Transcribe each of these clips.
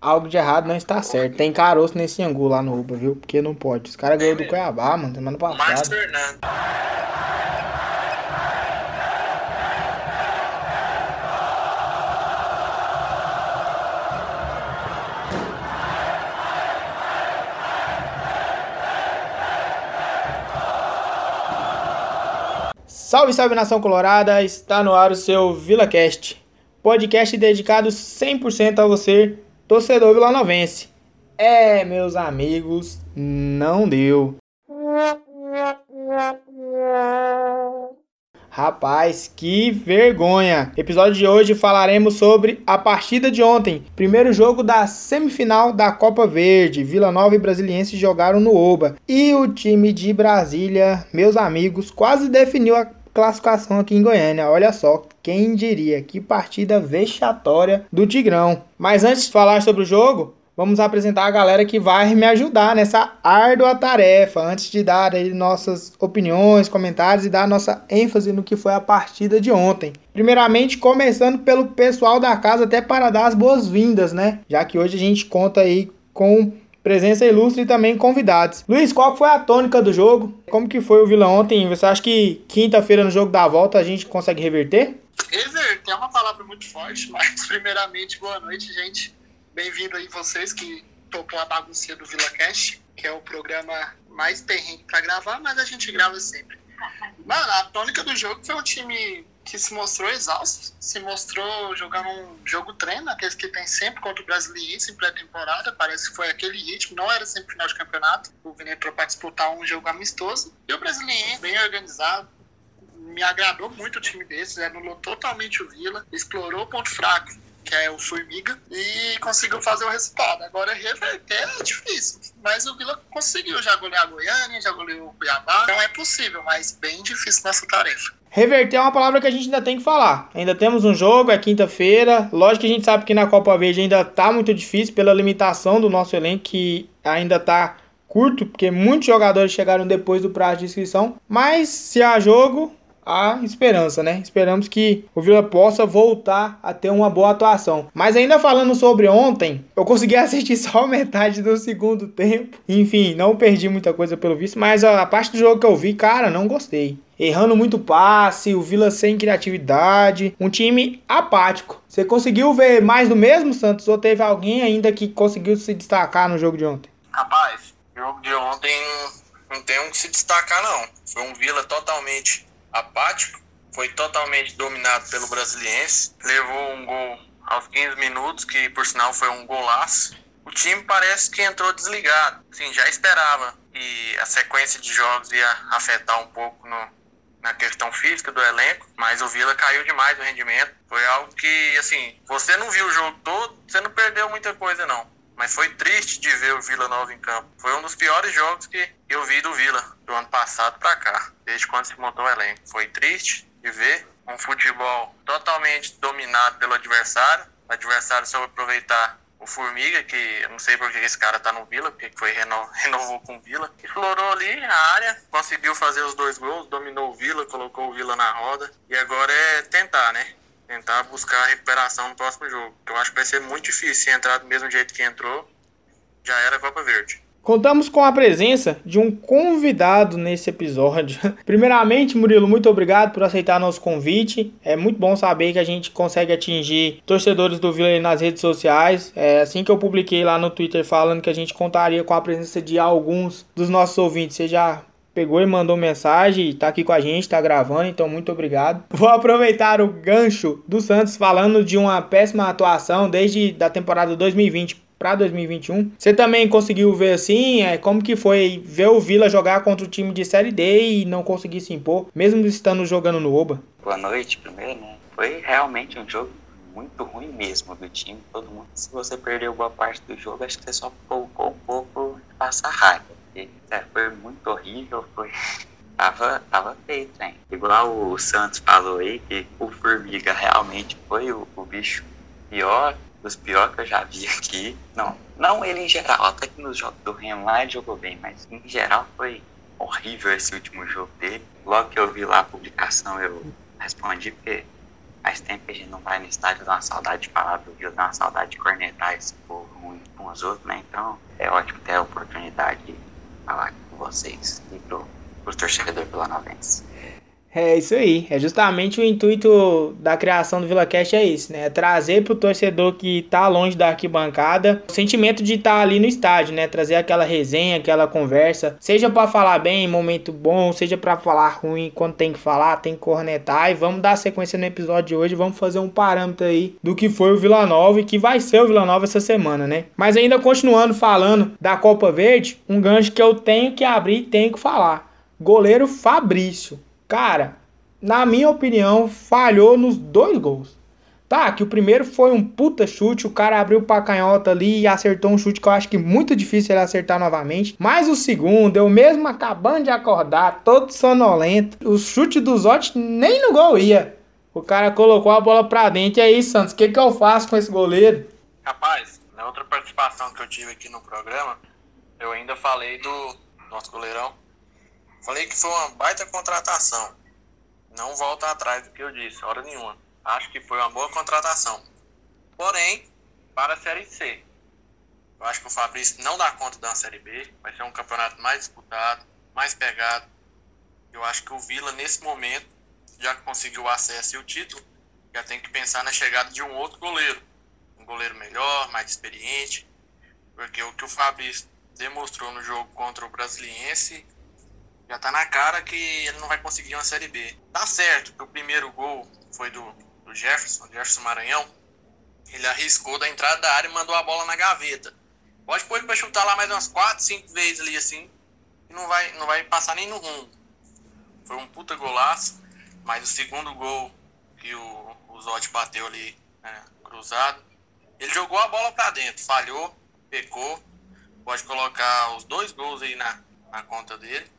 Algo de errado não está certo. Tem caroço nesse angu lá no Uba, viu? Porque não pode. Os caras ganhou do Cuiabá, mano, semana Marcos passada. Fernando. Salve, salve nação colorada! Está no ar o seu VilaCast, podcast dedicado 100% a você, torcedor vilanovense. É, meus amigos, não deu. Rapaz, que vergonha! Episódio de hoje falaremos sobre a partida de ontem, primeiro jogo da semifinal da Copa Verde. Vila Nova e Brasiliense jogaram no Oba. E o time de Brasília, meus amigos, quase definiu a classificação aqui em Goiânia. Olha só, quem diria que partida vexatória do Tigrão. Mas antes de falar sobre o jogo, vamos apresentar a galera que vai me ajudar nessa árdua tarefa. Antes de dar nossas opiniões, comentários e dar nossa ênfase no que foi a partida de ontem. Primeiramente, começando pelo pessoal da casa, até para dar as boas-vindas, né? Já que hoje a gente conta aí com presença ilustre e também convidados. Luiz, qual foi a tônica do jogo? Como que foi o Vila ontem? Você acha que quinta-feira no jogo da volta a gente consegue reverter? Reverter é uma palavra muito forte, mas primeiramente, boa noite, gente. Bem-vindo aí vocês que topou a baguncinha do Vila Cash, que é o programa mais terreno para gravar, mas a gente grava sempre. Mano, a tônica do jogo foi um time que se mostrou exausto, se mostrou jogando um jogo treino, aqueles que tem sempre contra o Brasiliense em pré-temporada, parece que foi aquele ritmo, não era sempre final de campeonato, o Vila entrou para disputar um jogo amistoso, e o Brasiliense bem organizado, me agradou muito o time desses, anulou totalmente o Vila, explorou o ponto fraco, que é o Formiga, e conseguiu fazer o resultado. Agora, reverter é difícil, mas o Vila conseguiu já golear a Goiânia, já goleou o Cuiabá. Não é possível, mas bem difícil nessa tarefa. Reverter é uma palavra que a gente ainda tem que falar. Ainda temos um jogo, é quinta-feira. Lógico que a gente sabe que na Copa Verde ainda tá muito difícil pela limitação do nosso elenco, que ainda tá curto, porque muitos jogadores chegaram depois do prazo de inscrição. Mas se há jogo, há esperança, né? Esperamos que o Vila possa voltar a ter uma boa atuação. Mas ainda falando sobre ontem, eu consegui assistir só metade do segundo tempo. Enfim, não perdi muita coisa pelo visto, mas a parte do jogo que eu vi, cara, não gostei. Errando muito passe, o Vila sem criatividade, um time apático. Você conseguiu ver mais do mesmo, Santos? Ou teve alguém ainda que conseguiu se destacar no jogo de ontem? Rapaz, o jogo de ontem não tem um que se destacar, não. Foi um Vila totalmente apático, foi totalmente dominado pelo Brasiliense, levou um gol aos 15 minutos, que por sinal foi um golaço. O time parece que entrou desligado. Sim, já esperava que a sequência de jogos ia afetar um pouco no, na questão física do elenco, mas o Vila caiu demais no rendimento. Foi algo que, assim, você não viu o jogo todo, você não perdeu muita coisa, não. Mas foi triste de ver o Vila Nova em campo. Foi um dos piores jogos que eu vi do Vila do ano passado para cá, desde quando se montou o elenco. Foi triste de ver um futebol totalmente dominado pelo adversário. O adversário soube aproveitar o Formiga, que eu não sei por que esse cara tá no Vila, porque foi reno, renovou com o Vila. Explorou ali a área, conseguiu fazer os dois gols, dominou o Vila, colocou o Vila na roda. E agora é tentar, né? Tentar buscar a recuperação no próximo jogo. Eu acho que vai ser muito difícil entrar do mesmo jeito que entrou, já era Copa Verde. Contamos com a presença de um convidado nesse episódio. Primeiramente, Murilo, muito obrigado por aceitar nosso convite. É muito bom saber que a gente consegue atingir torcedores do Vila nas redes sociais. É assim que eu publiquei lá no Twitter falando que a gente contaria com a presença de alguns dos nossos ouvintes. Você já pegou e mandou mensagem, tá aqui com a gente, tá gravando, então muito obrigado. Vou aproveitar o gancho do Santos falando de uma péssima atuação desde da temporada 2020 para 2021. Você também conseguiu ver assim, é, como que foi ver o Vila jogar contra o time de Série D e não conseguir se impor, mesmo estando jogando no Oba? Boa noite, primeiro, né? Foi realmente um jogo muito ruim mesmo do time, todo mundo. Se você perdeu boa parte do jogo, acho que você só poupou um pouco passar raiva é, foi muito horrível, foi. Tava, tava feio, hein? Igual o Santos falou aí, que o Formiga realmente foi o, o bicho pior, dos piores que eu já vi aqui. Não, não ele em geral, até que nos jogos do Remo lá ele jogou bem, mas em geral foi horrível esse último jogo dele. Logo que eu vi lá a publicação, eu respondi, porque faz tempo que a gente não vai no estádio, dá uma saudade de falar do Rio, dá uma saudade de cornetar esse povo muito com os outros, né? Então é ótimo ter a oportunidade de falar com vocês e pro, os torcedores vilanovenses. É isso aí. É justamente o intuito da criação do VilaCast é isso, né? É trazer pro torcedor que tá longe da arquibancada o sentimento de estar tá ali no estádio, né? Trazer aquela resenha, aquela conversa, seja para falar bem em momento bom, seja para falar ruim quando tem que falar, tem que cornetar. E vamos dar sequência no episódio de hoje, vamos fazer um parâmetro aí do que foi o Vila Nova e que vai ser o Vila Nova essa semana, né? Mas ainda continuando falando da Copa Verde, um gancho que eu tenho que abrir, tenho que falar. Goleiro Fabrício cara, na minha opinião, falhou nos dois gols. Tá, que o primeiro foi um puta chute, o cara abriu pra canhota ali e acertou um chute que eu acho que muito difícil ele acertar novamente. Mas o segundo, eu mesmo acabando de acordar, todo sonolento, o chute do Zotti nem no gol ia. O cara colocou a bola pra dentro. E aí, Santos, o que, que eu faço com esse goleiro? Rapaz, na outra participação que eu tive aqui no programa, eu ainda falei do nosso goleirão, Falei que foi uma baita contratação. Não volta atrás do que eu disse, hora nenhuma. Acho que foi uma boa contratação. Porém, para a Série C. Eu acho que o Fabrício não dá conta da Série B. Vai ser um campeonato mais disputado, mais pegado. Eu acho que o Vila, nesse momento, já que conseguiu o acesso e o título, já tem que pensar na chegada de um outro goleiro. Um goleiro melhor, mais experiente. Porque o que o Fabrício demonstrou no jogo contra o Brasiliense já tá na cara que ele não vai conseguir uma Série B. Tá certo que o primeiro gol foi do, do Jefferson, Jefferson Maranhão. Ele arriscou da entrada da área e mandou a bola na gaveta. Pode pôr ele pra chutar lá mais umas 4, 5 vezes ali assim. E não vai, não vai passar nem no rumo. Foi um puta golaço. Mas o segundo gol que o, o Zotti bateu ali né, cruzado. Ele jogou a bola para dentro, falhou, pecou. Pode colocar os dois gols aí na, na conta dele.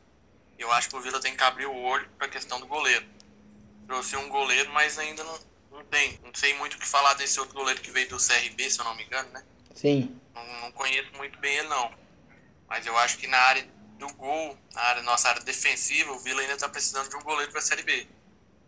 Eu acho que o Vila tem que abrir o olho para a questão do goleiro. Trouxe um goleiro, mas ainda não, não tem. Não sei muito o que falar desse outro goleiro que veio do CRB, se eu não me engano, né? Sim. Não, não conheço muito bem ele, não. Mas eu acho que na área do gol, na área, nossa área defensiva, o Vila ainda está precisando de um goleiro para a Série B.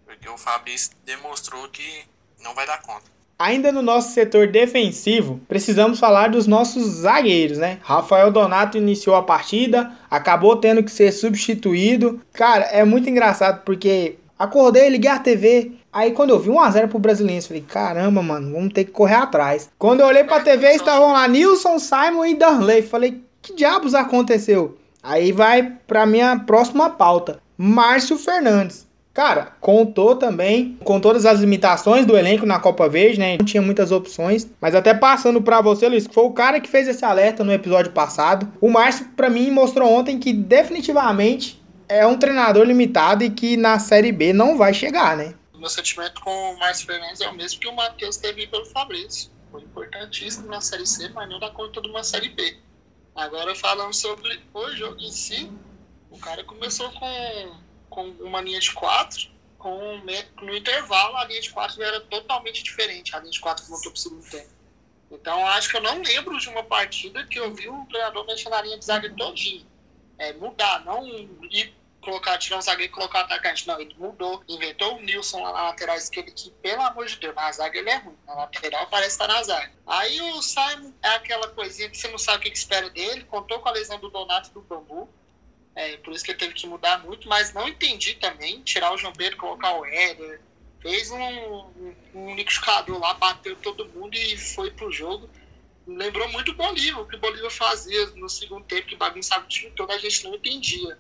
Porque o Fabrício demonstrou que não vai dar conta. Ainda no nosso setor defensivo, precisamos falar dos nossos zagueiros, né? Rafael Donato iniciou a partida, acabou tendo que ser substituído. Cara, é muito engraçado porque acordei, liguei a TV, Aí quando eu vi 1x0 pro Brasiliense, falei, caramba, mano, vamos ter que correr atrás. Quando eu olhei pra TV, estavam lá Nilson, Simon e Darley. Falei, que diabos aconteceu? Aí vai pra minha próxima pauta. Márcio Fernandes. Cara, contou também com todas as limitações do elenco na Copa Verde, né? Não tinha muitas opções. Mas até passando para você, Luiz, que foi o cara que fez esse alerta no episódio passado. O Márcio, para mim, mostrou ontem que definitivamente é um treinador limitado e que na Série B não vai chegar, né? Meu sentimento com o Márcio Fernandes é o mesmo que o Matheus teve pelo Fabrício. Foi importantíssimo na Série C, mas não dá conta de uma Série B. Agora falando sobre o jogo em si, o cara começou com com uma linha de quatro, com, no intervalo a linha de quatro era totalmente diferente, a linha de quatro voltou para o segundo tempo. Então acho que eu não lembro de uma partida que eu vi um treinador mexendo na linha de zaga todinho. É, mudar, não ir colocar, tirar um zagueiro e colocar um atacante. Não, ele mudou, inventou o Nilson lá na lateral esquerda, que pelo amor de Deus, na zaga ele é ruim. Na lateral parece estar na zaga. Aí o Simon é aquela coisinha que você não sabe o que espera dele, contou com a lesão do Donato e do Bambu. É, por isso que ele teve que mudar muito, mas não entendi também tirar o João Pedro, colocar o Éder. Fez um, um, um liquidificador lá, bateu todo mundo e foi pro jogo. Lembrou muito o Bolívar, o que o Bolívar fazia no segundo tempo, que bagunçava o time todo, a gente não entendia.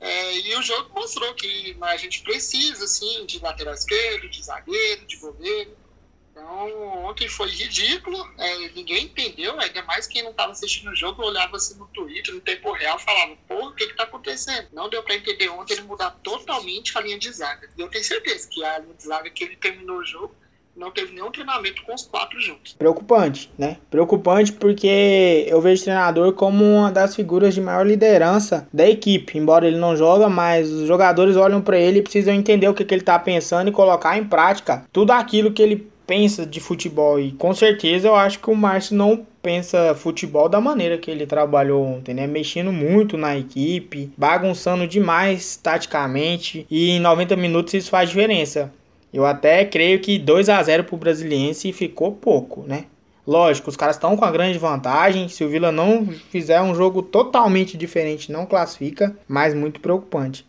É, e o jogo mostrou que a gente precisa, assim, de lateral esquerdo, de zagueiro, de goleiro. Então, ontem foi ridículo, é, ninguém entendeu, ainda mais quem não estava assistindo o jogo, olhava assim no Twitter, no tempo real, falava, pô, o que está acontecendo? Não deu para entender ontem ele mudar totalmente a linha de zaga. E eu tenho certeza que a linha de zaga que ele terminou o jogo não teve nenhum treinamento com os quatro juntos. Preocupante, né? Preocupante porque eu vejo o treinador como uma das figuras de maior liderança da equipe. Embora ele não joga, mas os jogadores olham para ele e precisam entender o que, que ele está pensando e colocar em prática tudo aquilo que ele pensa de futebol e com certeza eu acho que o Márcio não pensa futebol da maneira que ele trabalhou ontem, né? Mexendo muito na equipe, bagunçando demais taticamente e em 90 minutos isso faz diferença. Eu até creio que 2 a 0 pro Brasiliense ficou pouco, né? Lógico, os caras estão com a grande vantagem. Se o Vila não fizer um jogo totalmente diferente, não classifica, mas muito preocupante.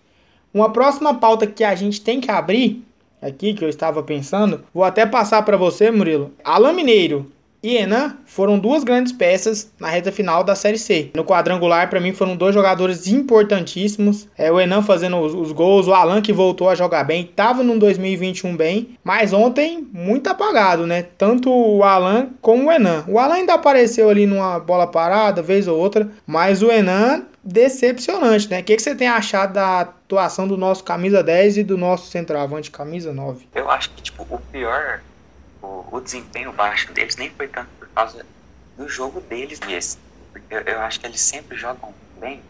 Uma próxima pauta que a gente tem que abrir aqui, que eu estava pensando, vou até passar para você, Murilo. Alain Mineiro e Enan foram duas grandes peças na reta final da Série C. No quadrangular, para mim, foram dois jogadores importantíssimos. É, o Enan fazendo os, os, gols, o Alan que voltou a jogar bem, estava no 2021 bem, mas ontem muito apagado, né? Tanto o Alan como o Enan. O Alan ainda apareceu ali numa bola parada, vez ou outra, mas o Enan decepcionante, né? O que, que você tem achado da atuação do nosso camisa 10 e do nosso centroavante camisa 9? Eu acho que, tipo, o pior o, desempenho baixo deles nem foi tanto por causa do jogo deles mesmo. Porque eu acho que eles sempre jogam bem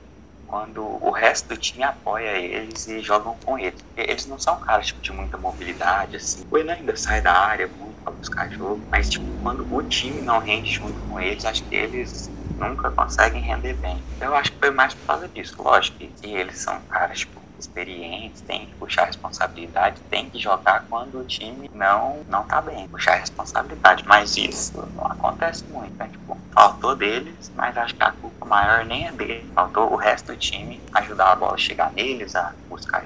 quando o resto do time apoia eles e jogam com eles. Eles não são caras tipo, de muita mobilidade, assim. O Enan ainda sai da área muito pra buscar jogo, mas tipo, quando o time não rende junto com eles, acho que eles nunca conseguem render bem. Eu acho que foi mais por causa disso. Lógico que eles são caras, tipo, experientes, tem que puxar responsabilidade, tem que jogar quando o time não não tá bem, puxar responsabilidade, mas isso não acontece muito, né? tipo, faltou deles, mas acho que a culpa maior nem é dele, faltou o resto do time ajudar a bola a chegar neles, a buscar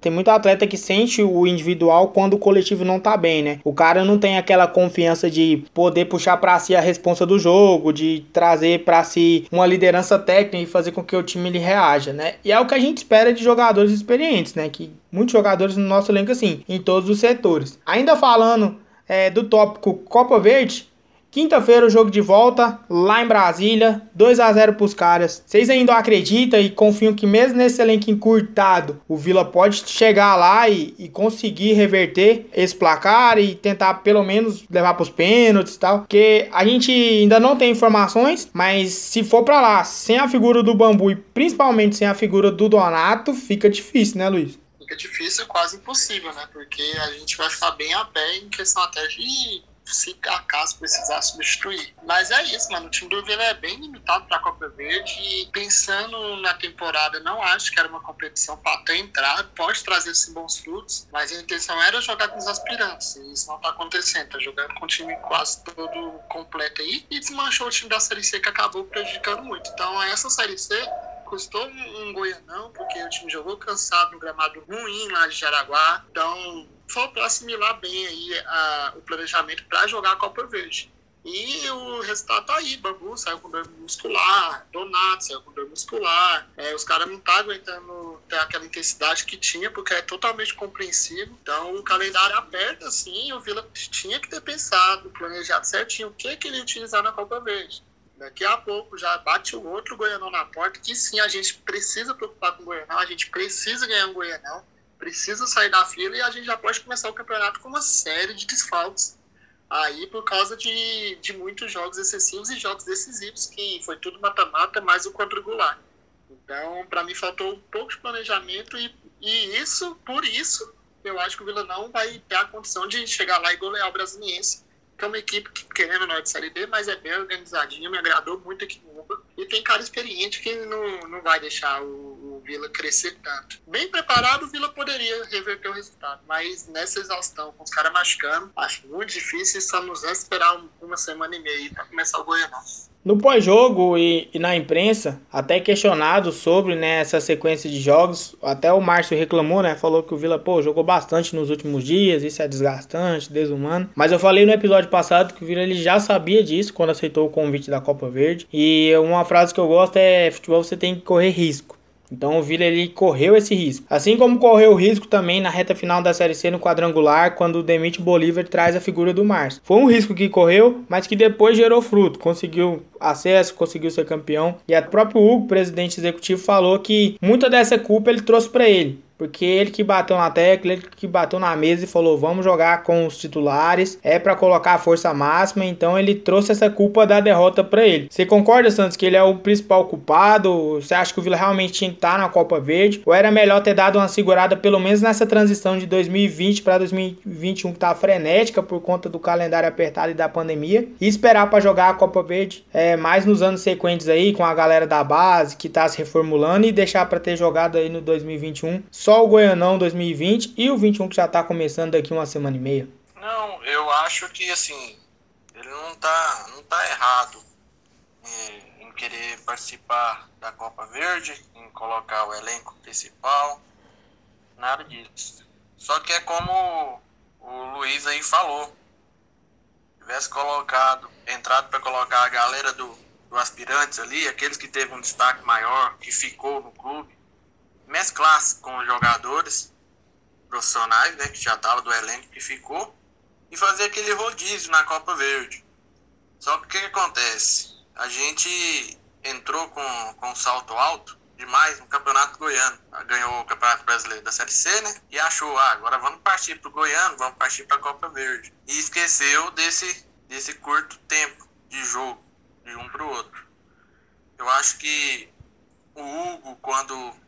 Tem muito atleta que sente o individual quando o coletivo não tá bem, né? O cara não tem aquela confiança de poder puxar para si a responsa do jogo, de trazer para si uma liderança técnica e fazer com que o time ele reaja, né? E é o que a gente espera de jogadores experientes, né? Que muitos jogadores no nosso elenco assim, em todos os setores. Ainda falando é, do tópico Copa Verde, Quinta-feira o jogo de volta, lá em Brasília, 2 a 0 pros caras. Vocês ainda acreditam e confiam que mesmo nesse elenco encurtado, o Vila pode chegar lá e, e conseguir reverter esse placar e tentar pelo menos levar pros pênaltis e tal? Porque a gente ainda não tem informações, mas se for para lá sem a figura do Bambu e principalmente sem a figura do Donato, fica difícil, né, Luiz? Fica difícil, quase impossível, né? Porque a gente vai ficar bem a pé em questão até de se acaso precisar substituir. Mas é isso, mano. O time do Vila é bem limitado para a Copa Verde e pensando na temporada, não acho que era uma competição para até entrar, pode trazer esses bons frutos, mas a intenção era jogar com os aspirantes. E isso não está acontecendo. Tá jogando com o time quase todo completo aí e desmanchou o time da Série C que acabou prejudicando muito. Então, essa Série C custou um, um goianão, porque o time jogou cansado no gramado ruim lá de Jaraguá. Então, faltou assimilar bem aí a, o planejamento para jogar a Copa Verde. E o resultado tá aí, Bambu saiu com dor muscular, Donato saiu com dor muscular, é, os caras não tá aguentando ter aquela intensidade que tinha, porque é totalmente compreensível. Então o calendário aperta, assim, o Vila tinha que ter pensado, planejado certinho o que, que ele ia utilizar na Copa Verde. Daqui a pouco já bate o outro Goianão na porta, que sim, a gente precisa preocupar com o Goianão, a gente precisa ganhar um Goianão precisa sair da fila e a gente já pode começar o campeonato com uma série de desfalques aí por causa de, de muitos jogos excessivos e jogos decisivos, que foi tudo mata-mata mais o quadrangular. Então, para mim, faltou um pouco de planejamento e, e isso, por isso, eu acho que o Vila não vai ter a condição de chegar lá e golear o Brasiliense, que é uma equipe que, querendo não é de Série B, mas é bem organizadinha, me agradou muito aqui no Uba, e tem cara experiente que não, não vai deixar o, Vila crescer tanto. Bem preparado, o Vila poderia reverter o resultado, mas nessa exaustão, com os caras machucando, acho muito difícil e nos resta esperar uma semana e meia para começar o Goianão. No pós-jogo e, e, na imprensa, até questionado sobre né, essa sequência de jogos, até o Márcio reclamou, né? Falou que o Vila, pô, jogou bastante nos últimos dias, isso é desgastante, desumano. Mas eu falei no episódio passado que o Vila ele já sabia disso quando aceitou o convite da Copa Verde. E uma frase que eu gosto é: futebol você tem que correr risco. Então o Vila ele correu esse risco. Assim como correu o risco também na reta final da Série C no quadrangular, quando demite Bolívar traz a figura do Márcio. Foi um risco que correu, mas que depois gerou fruto. Conseguiu acesso, conseguiu ser campeão. E o próprio Hugo, presidente executivo, falou que muita dessa culpa ele trouxe para ele. Porque ele que bateu na tecla, ele que bateu na mesa e falou: vamos jogar com os titulares, é para colocar a força máxima. Então ele trouxe essa culpa da derrota para ele. Você concorda, Santos, que ele é o principal culpado? Você acha que o Vila realmente tinha que estar na Copa Verde? Ou era melhor ter dado uma segurada, pelo menos nessa transição de 2020 para 2021, que tá frenética por conta do calendário apertado e da pandemia, e esperar para jogar a Copa Verde é, mais nos anos sequentes aí, com a galera da base que tá se reformulando e deixar para ter jogado aí no 2021 só só o Goianão 2020 e o 21 que já está começando daqui uma semana e meia? Não, eu acho que assim, ele não tá, não tá errado é, em querer participar da Copa Verde, em colocar o elenco principal, nada disso. Só que é como o Luiz aí falou, tivesse colocado, entrado para colocar a galera do, do aspirantes ali, aqueles que teve um destaque maior, que ficou no clube, mesclasse com os jogadores profissionais, né, que já tava do elenco que ficou, e fazer aquele rodízio na Copa Verde. Só que o que, acontece? A gente entrou com, com um salto alto demais no Campeonato Goiano. Ganhou o Campeonato Brasileiro da Série C, né? E achou, ah, agora vamos partir pro Goiano, vamos partir pra Copa Verde. E esqueceu desse, desse curto tempo de jogo, de um pro outro. Eu acho que o Hugo, quando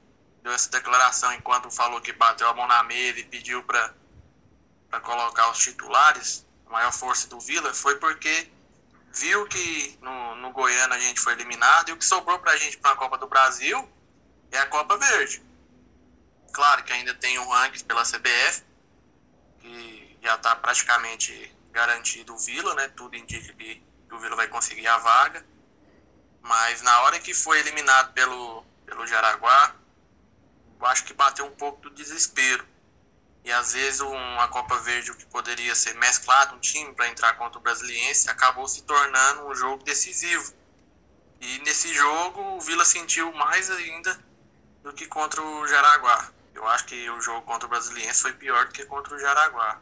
deu essa declaração, enquanto falou que bateu a mão na mesa e pediu para colocar os titulares, a maior força do Vila, foi porque viu que no, no Goiânia a gente foi eliminado e o que sobrou para a gente para a Copa do Brasil é a Copa Verde. Claro que ainda tem um ranking pela CBF, que já está praticamente garantido o Vila, né? Tudo indica que o Vila vai conseguir a vaga. Mas na hora que foi eliminado pelo, pelo Jaraguá, eu acho que bateu um pouco do desespero. E às vezes uma Copa Verde, o que poderia ser mesclado, um time para entrar contra o Brasiliense, acabou se tornando um jogo decisivo. E nesse jogo o Vila sentiu mais ainda do que contra o Jaraguá. Eu acho que o jogo contra o Brasiliense foi pior do que contra o Jaraguá.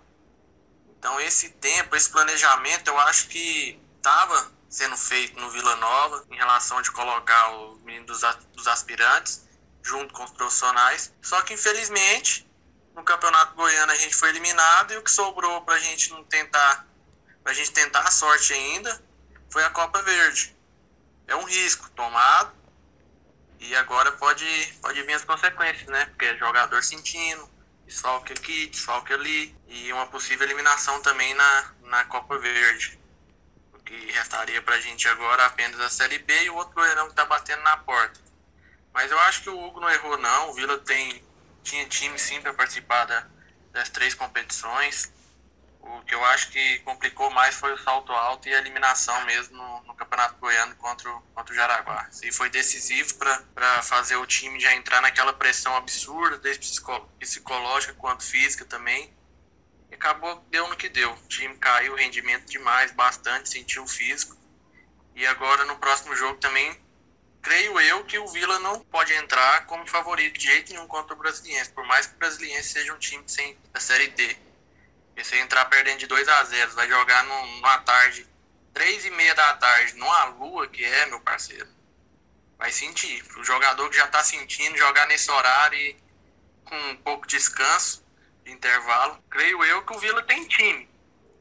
Então esse tempo, esse planejamento, eu acho que estava sendo feito no Vila Nova em relação de colocar os meninos dos, dos aspirantes junto com os profissionais. Só que infelizmente no Campeonato Goiano a gente foi eliminado e o que sobrou para a gente não tentar, pra gente tentar a sorte ainda, foi a Copa Verde. É um risco tomado e agora pode, pode vir as consequências, né? Porque é jogador sentindo, desfalque aqui, desfalque ali e uma possível eliminação também na, na Copa Verde. O que restaria para a gente agora apenas a Série B e o outro Goianão que está batendo na porta. Mas eu acho que o Hugo não errou não, o Vila tem tinha time sim para participar da, das três competições. O que eu acho que complicou mais foi o salto alto e a eliminação mesmo no, no Campeonato Goiano contra o, contra o Jaraguá. Isso foi decisivo para fazer o time já entrar naquela pressão absurda, desde psicológica quanto física também. E acabou, deu no que deu. O time caiu o rendimento demais, bastante, sentiu o físico. E agora no próximo jogo também creio eu que o Vila não pode entrar como favorito de jeito nenhum contra o Brasiliense, por mais que o Brasiliense seja um time sem da Série D. E se entrar perdendo de 2 a 0 vai jogar numa tarde, 3 e meia da tarde, numa lua que é, meu parceiro. Vai sentir. O jogador que já tá sentindo jogar nesse horário e com um pouco de descanso, de intervalo, creio eu que o Vila tem time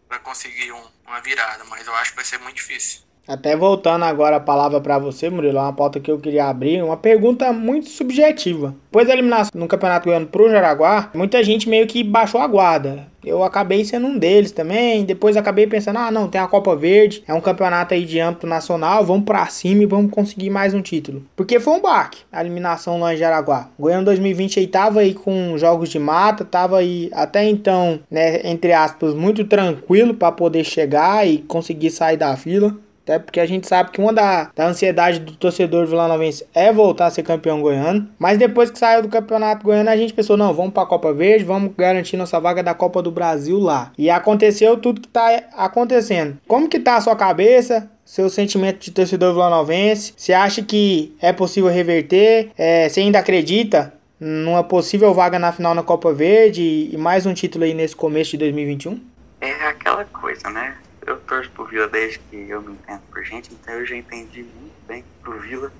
para conseguir um, uma virada, mas eu acho que vai ser muito difícil. Até voltando agora a palavra para você, Murilo, é uma pauta que eu queria abrir, uma pergunta muito subjetiva. Depois da eliminação no Campeonato Goiano pro Jaraguá, muita gente meio que baixou a guarda. Eu acabei sendo um deles também. Depois acabei pensando, ah, não, tem a Copa Verde, é um campeonato aí de âmbito nacional, vamos para cima e vamos conseguir mais um título. Porque foi um baque a eliminação lá em Jaraguá. Goiano 2020 aí tava aí com jogos de mata, tava aí até então, né, entre aspas, muito tranquilo para poder chegar e conseguir sair da fila. Até porque a gente sabe que uma da, da ansiedade do torcedor vilanovense é voltar a ser campeão goiano. Mas depois que saiu do campeonato goiano, a gente pensou: não, vamos para a Copa Verde, vamos garantir nossa vaga da Copa do Brasil lá. E aconteceu tudo que está acontecendo. Como que tá a sua cabeça? seu sentimento de torcedor vilanovense? Você acha que é possível reverter? É, você ainda acredita numa possível vaga na final na Copa Verde e mais um título aí nesse começo de 2021? É aquela coisa, né? Eu torço pro Vila desde que eu me entendo por gente, então eu já entendi muito bem que pro Vila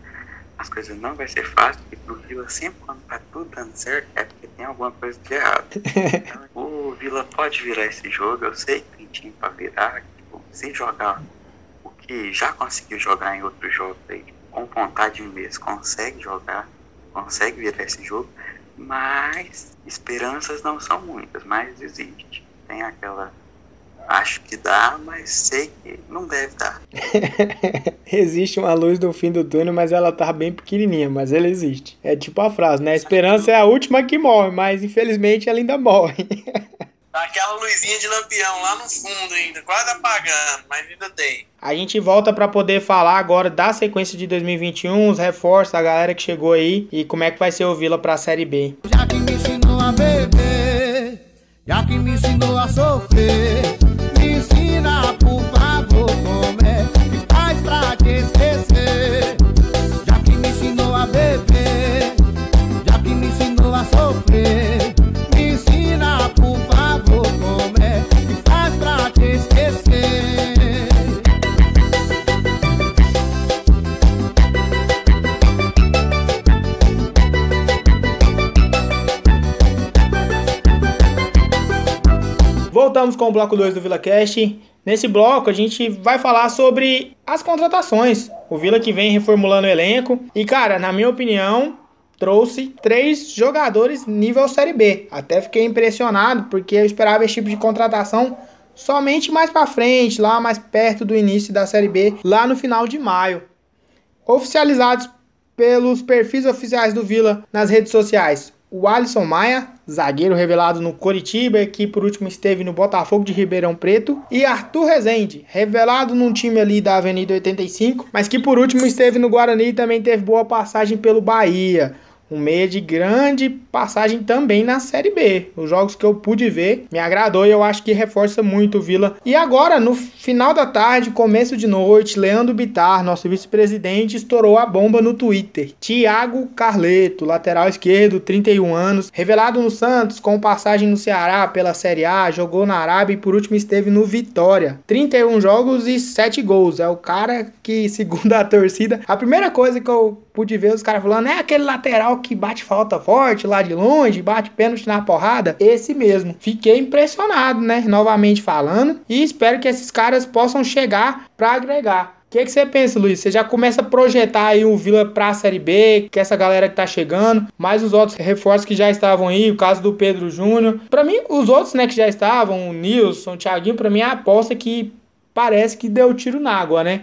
as coisas não vai ser fácil, e pro Vila sempre quando tá tudo dando certo é porque tem alguma coisa de errado. Então, o Vila pode virar esse jogo, eu sei que tem time pra virar, tipo, se jogar o que já conseguiu jogar em outros jogos aí, com vontade mesmo, consegue jogar, consegue virar esse jogo, mas esperanças não são muitas, mas existe. Tem aquela Acho que dá, mas sei que não deve dar. existe uma luz no fim do túnel, mas ela tá bem pequenininha, mas ela existe. É tipo a frase, né? A esperança é a última que morre, mas infelizmente ela ainda morre. Tá aquela luzinha de lampião lá no fundo ainda, quase apagando, mas ainda tem. A gente volta para poder falar agora da sequência de 2021, os reforços, a galera que chegou aí e como é que vai ser o Vila pra Série B. Já que me ensinou a beber, já que me ensinou a sofrer, com o bloco 2 do VilaCast. Nesse bloco a gente vai falar sobre as contratações. O Vila que vem reformulando o elenco. E cara, na minha opinião, trouxe três jogadores nível Série B. Até fiquei impressionado porque eu esperava esse tipo de contratação somente mais para frente, lá mais perto do início da Série B, lá no final de maio. Oficializados pelos perfis oficiais do Vila nas redes sociais. O Alisson Maia, zagueiro revelado no Coritiba, que por último esteve no Botafogo de Ribeirão Preto, e Arthur Rezende, revelado num time ali da Avenida 85, mas que por último esteve no Guarani e também teve boa passagem pelo Bahia. Um meia de grande passagem também na Série B. Os jogos que eu pude ver me agradou e eu acho que reforça muito o Vila. E agora, no final da tarde, começo de noite, Leandro Bitar, nosso vice-presidente, estourou a bomba no Twitter. Thiago Carleto, lateral esquerdo, 31 anos, revelado no Santos, com passagem no Ceará pela Série A, jogou na Arábia e por último esteve no Vitória. 31 jogos e 7 gols. É o cara que, segundo a torcida, a primeira coisa que eu pude ver os caras falando é aquele lateral que bate falta forte lá de longe, bate pênalti na porrada. Esse mesmo. Fiquei impressionado, né? Novamente falando. E espero que esses caras possam chegar para agregar. O que, você pensa, Luiz? Você já começa a projetar aí o Vila pra Série B, que essa galera que tá chegando, mais os outros reforços que já estavam aí, o caso do Pedro Júnior. Para mim, os outros, né, que já estavam, o Nilson, o Thiaguinho, para mim é a aposta que parece que deu tiro na água, né?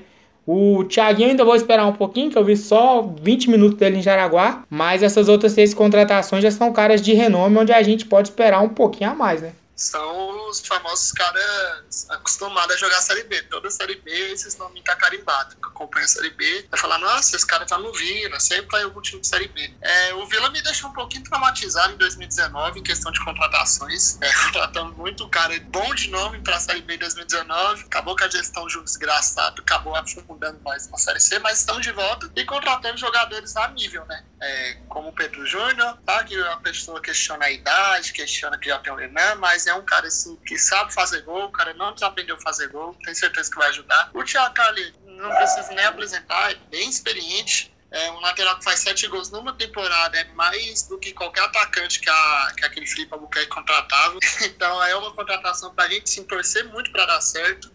O Thiaguinho ainda vou esperar um pouquinho, que eu vi só 20 minutos dele em Jaraguá. Mas essas outras seis contratações já são caras de renome, onde a gente pode esperar um pouquinho a mais, né? São os famosos caras acostumados a jogar Série B. Toda Série B, esses nomes tá carimbado. Que acompanha a Série B, vai falar, nossa, esse cara tá no Vila, sempre vai algum time de Série B. É, o Vila me deixou um pouquinho traumatizado em 2019 em questão de contratações. É, contratando muito cara bom de nome pra Série B em 2019. Acabou que a gestão de um desgraçado acabou afundando mais na Série C, mas estão de volta e contratando jogadores a nível, né? É, como o Pedro Júnior, tá? Que a pessoa questiona a idade, questiona que já tem o Renan, mas é um cara assim que sabe fazer gol, o cara não desaprendeu a fazer gol, tenho certeza que vai ajudar. O Thiago Cali, não preciso nem apresentar, é bem experiente. É um lateral que faz sete gols numa temporada, é mais do que qualquer atacante que, a, que aquele Felipe Albuquerque contratava. Então é uma contratação pra gente se torcer muito para dar certo.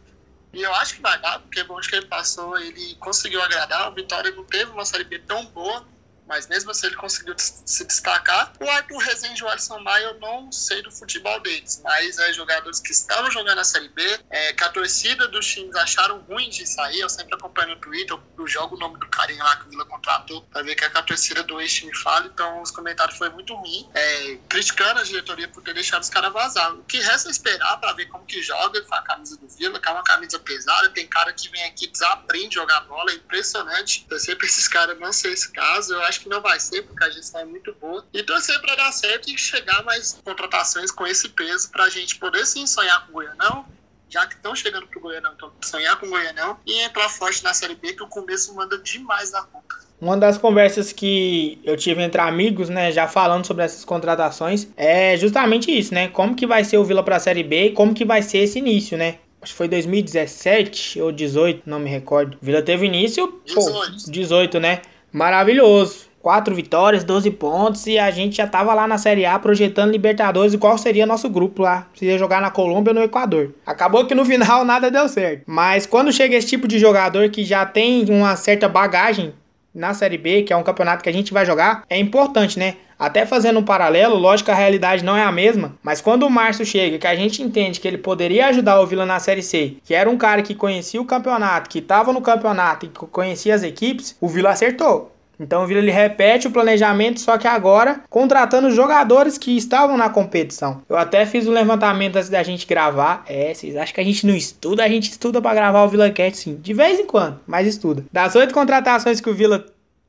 E eu acho que vai dar, porque onde que ele passou, ele conseguiu agradar. O Vitória não teve uma Série B tão boa, mas mesmo assim ele conseguiu se destacar. O Arthur Rezende e o Alisson Maia, eu não sei do futebol deles, mas é jogadores que estavam jogando na Série B, é, que a torcida dos times acharam ruim de sair. Eu sempre acompanho no Twitter, eu jogo o nome do carinha lá que o Vila contratou, pra ver o que a torcida do ex-time fala. Então os comentários foram muito ruins, é, criticando a diretoria por ter deixado os caras vazar. O que resta é esperar pra ver como que joga com a camisa do Vila, que é uma camisa pesada. Tem cara que vem aqui desaprende jogar bola, é impressionante. Torcer pra esses caras não ser esse caso, eu acho que não vai ser, porque a gestão é muito boa. E torcer para dar certo e chegar mais contratações com esse peso para a gente poder sim sonhar com o Goianão, já que estão chegando pro Goianão, então sonhar com o Goianão e entrar forte na Série B, que o começo manda demais na conta. Uma das conversas que eu tive entre amigos, né, já falando sobre essas contratações, é justamente isso, né? Como que vai ser o Vila para a Série B e como que vai ser esse início, né? Acho que foi 2017 ou 18, não me recordo. Vila teve início, 18, pô, 18 né? Maravilhoso. Quatro vitórias, 12 pontos e a gente já tava lá na Série A projetando Libertadores e qual seria nosso grupo lá. Se ia jogar na Colômbia ou no Equador. Acabou que no final nada deu certo. Mas quando chega esse tipo de jogador que já tem uma certa bagagem na Série B, que é um campeonato que a gente vai jogar, é importante, né? Até fazendo um paralelo, lógico que a realidade não é a mesma, mas quando o Márcio chega, que a gente entende que ele poderia ajudar o Vila na Série C, que era um cara que conhecia o campeonato, que estava no campeonato e que conhecia as equipes, o Vila acertou. Então o Vila ele repete o planejamento, só que agora contratando jogadores que estavam na competição. Eu até fiz um levantamento antes da gente gravar. É, vocês acham que a gente não estuda? A gente estuda para gravar o Vila Cat sim, de vez em quando, mas estuda. Das oito contratações que o Vila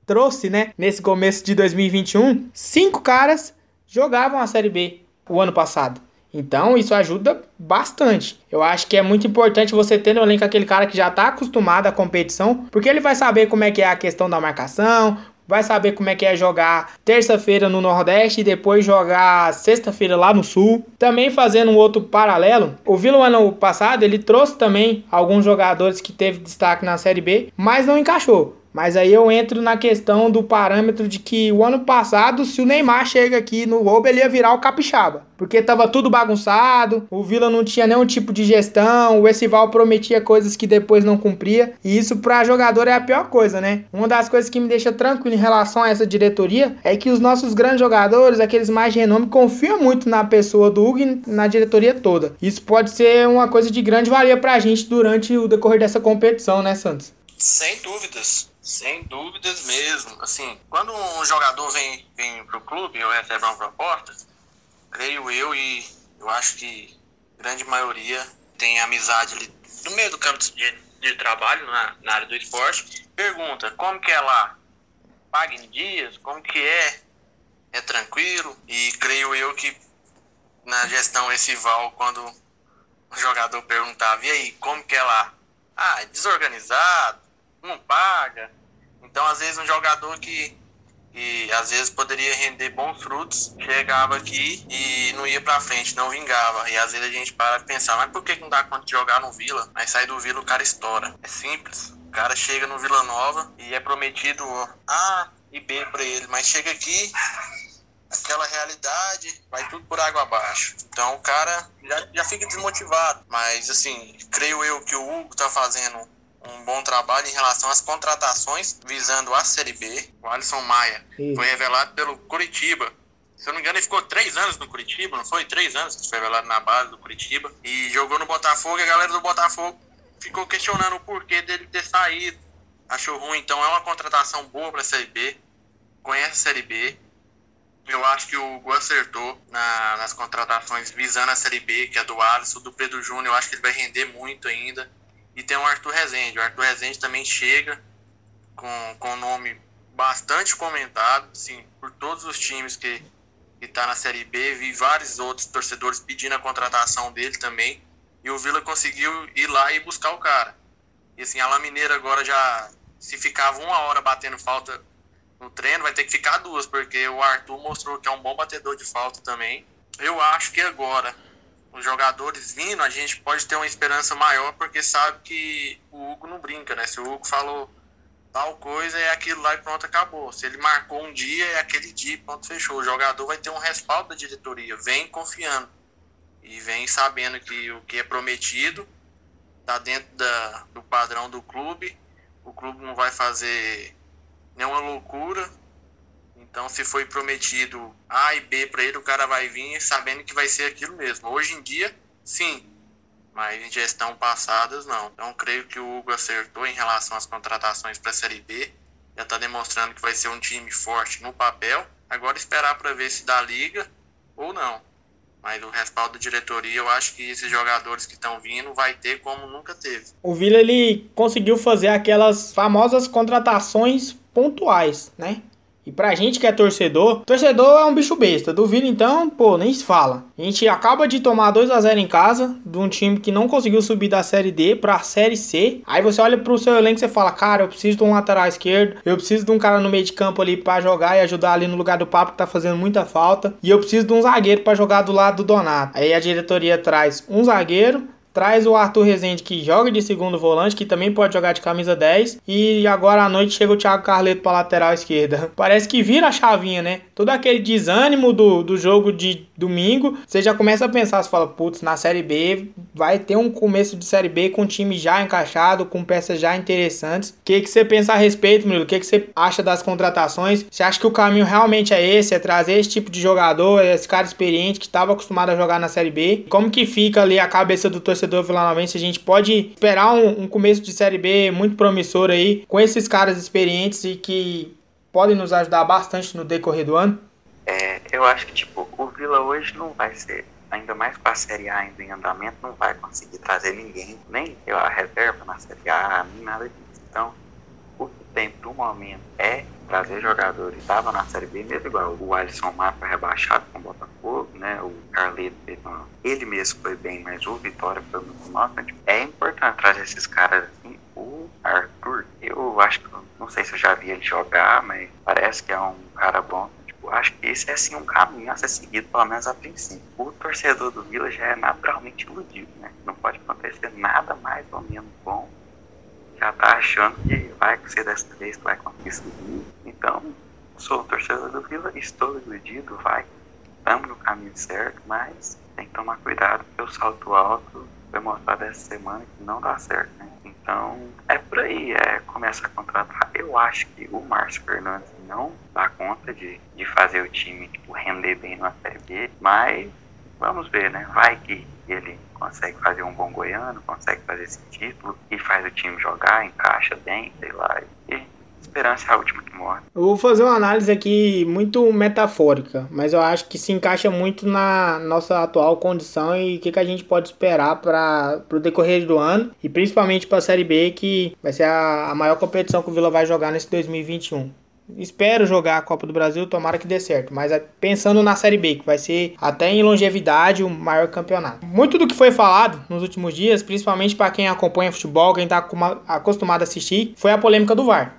trouxe, né, nesse começo de 2021, cinco caras jogavam a Série B o ano passado. Então isso ajuda bastante. Eu acho que é muito importante você ter no elenco aquele cara que já está acostumado à competição, porque ele vai saber como é que é a questão da marcação, vai saber como é que é jogar terça-feira no Nordeste e depois jogar sexta-feira lá no Sul. Também fazendo um outro paralelo, o Vila ano passado ele trouxe também alguns jogadores que teve destaque na Série B, mas não encaixou. Mas aí eu entro na questão do parâmetro de que o ano passado, se o Neymar chega aqui no Roubo, ele ia virar o capixaba. Porque tava tudo bagunçado, o Vila não tinha nenhum tipo de gestão, o Essival prometia coisas que depois não cumpria. E isso para jogador é a pior coisa, né? Uma das coisas que me deixa tranquilo em relação a essa diretoria é que os nossos grandes jogadores, aqueles mais de renome, confiam muito na pessoa do Hugo e na diretoria toda. Isso pode ser uma coisa de grande valia pra gente durante o decorrer dessa competição, né, Santos? Sem dúvidas. Sem dúvidas mesmo. Assim, quando um jogador vem, vem pro clube ou recebe uma proposta, creio eu e eu acho que grande maioria tem amizade ali no meio do campo de, de trabalho, na, na área do esporte, pergunta como que é lá? Paga em dias? Como que é? É tranquilo? E creio eu que na gestão Val quando o jogador perguntava, e aí, como que é lá? Ah, é desorganizado, não paga. Então, às vezes, um jogador que, que às vezes poderia render bons frutos, chegava aqui e não ia pra frente, não vingava. E às vezes a gente para de pensar, mas por que não dá conta de jogar no Vila? Aí sai do Vila o cara estoura. É simples. O cara chega no Vila Nova e é prometido A e B para ele, mas chega aqui, aquela realidade, vai tudo por água abaixo. Então o cara já, já fica desmotivado. Mas assim, creio eu que o Hugo tá fazendo um bom trabalho em relação às contratações visando a Série B. O Alisson Maia Isso. foi revelado pelo Curitiba. Se eu não me engano, ele ficou três anos no Curitiba, não foi? Três anos que foi revelado na base do Curitiba. E jogou no Botafogo e a galera do Botafogo ficou questionando o porquê dele ter saído. Achou ruim, então é uma contratação boa para a Série B. Conhece a Série B. Eu acho que o Hugo acertou na, nas contratações visando a Série B, que é do Alisson, do Pedro Júnior. Eu acho que ele vai render muito ainda. E tem o Arthur Rezende. O Arthur Rezende também chega com, com nome bastante comentado, sim, por todos os times que está na Série B. Vi vários outros torcedores pedindo a contratação dele também. E o Vila conseguiu ir lá e buscar o cara. E assim, a La Mineira agora já, se ficava uma hora batendo falta no treino, vai ter que ficar duas, porque o Arthur mostrou que é um bom batedor de falta também. Eu acho que agora os jogadores vindo, a gente pode ter uma esperança maior, porque sabe que o Hugo não brinca, né? Se o Hugo falou tal coisa, é aquilo lá e pronto, acabou. Se ele marcou um dia, é aquele dia, pronto, fechou. O jogador vai ter um respaldo da diretoria, vem confiando e vem sabendo que o que é prometido está dentro da, do padrão do clube. O clube não vai fazer nenhuma loucura, então, se foi prometido A e B para ele, o cara vai vir sabendo que vai ser aquilo mesmo. Hoje em dia, sim, mas em gestão passadas, não. Então, creio que o Hugo acertou em relação às contratações para a Série B. Já está demonstrando que vai ser um time forte no papel. Agora, esperar para ver se dá liga ou não. Mas o respaldo da diretoria, eu acho que esses jogadores que estão vindo vai ter como nunca teve. O Vila ele conseguiu fazer aquelas famosas contratações pontuais, né? E pra gente que é torcedor, torcedor é um bicho besta. Do Vila, então, pô, nem se fala. A gente acaba de tomar 2 a 0 em casa, de um time que não conseguiu subir da Série D pra Série C. Aí você olha pro seu elenco e você fala, cara, eu preciso de um lateral esquerdo, eu preciso de um cara no meio de campo ali pra jogar e ajudar ali no lugar do Papo, que tá fazendo muita falta. E eu preciso de um zagueiro para jogar do lado do Donato. Aí a diretoria traz um zagueiro, Traz o Arthur Rezende que joga de segundo volante, que também pode jogar de camisa 10. E agora à noite chega o Thiago Carleto para lateral esquerda. Parece que vira a chavinha, né? Todo aquele desânimo do, do jogo de domingo, você já começa a pensar, você fala, putz, na Série B vai ter um começo de Série B com time já encaixado, com peças já interessantes. O que, que você pensa a respeito, Murilo? O que, que você acha das contratações? Você acha que o caminho realmente é esse? É trazer esse tipo de jogador, esse cara experiente que estava acostumado a jogar na Série B? Como que fica ali a cabeça do torcedor? Torcedor vilanovense, a gente pode esperar um, um começo de Série B muito promissor aí, com esses caras experientes e que podem nos ajudar bastante no decorrer do ano? É, eu acho que tipo, o Vila hoje não vai ser, ainda mais com a Série A ainda em andamento, não vai conseguir trazer ninguém, nem a reserva na Série A, nem nada disso. Então, o que tem pro momento é trazer jogadores. Estava na Série B mesmo, igual o Alisson Mar foi rebaixado com o Botafogo, né? O Carleto, ele mesmo foi bem, mas o Vitória foi muito mal. Então, tipo, é importante trazer esses caras assim. O Arthur, eu acho que, não sei se eu já vi ele jogar, mas parece que é um cara bom. Tipo, acho que esse é assim um caminho a ser seguido, pelo menos a princípio. O torcedor do Vila já é naturalmente iludido, né? Não pode acontecer nada mais ou menos bom tá achando que vai ser dessa vez vai conseguir. Então, sou torcedor do Vila, estou iludido, vai. Estamos no caminho certo, mas tem que tomar cuidado porque o salto alto foi mostrado essa semana que não dá certo, né? Então, é por aí, é começa a contratar. Eu acho que o Márcio Fernandes não dá conta de, de fazer o time tipo, render bem na Série B, mas vamos ver, né? Vai que ele consegue fazer um bom goiano, consegue fazer esse título e faz o time jogar, encaixa bem, sei lá. E esperança é a última que morre. Eu vou fazer uma análise aqui muito metafórica, mas eu acho que se encaixa muito na nossa atual condição e o que, que a gente pode esperar para o decorrer do ano e principalmente para a Série B, que vai ser a, a maior competição que o Vila vai jogar nesse 2021. Espero jogar a Copa do Brasil, tomara que dê certo. Mas é pensando na Série B, que vai ser até em longevidade o maior campeonato. Muito do que foi falado nos últimos dias, principalmente para quem acompanha futebol, quem está acostumado a assistir, foi a polêmica do VAR.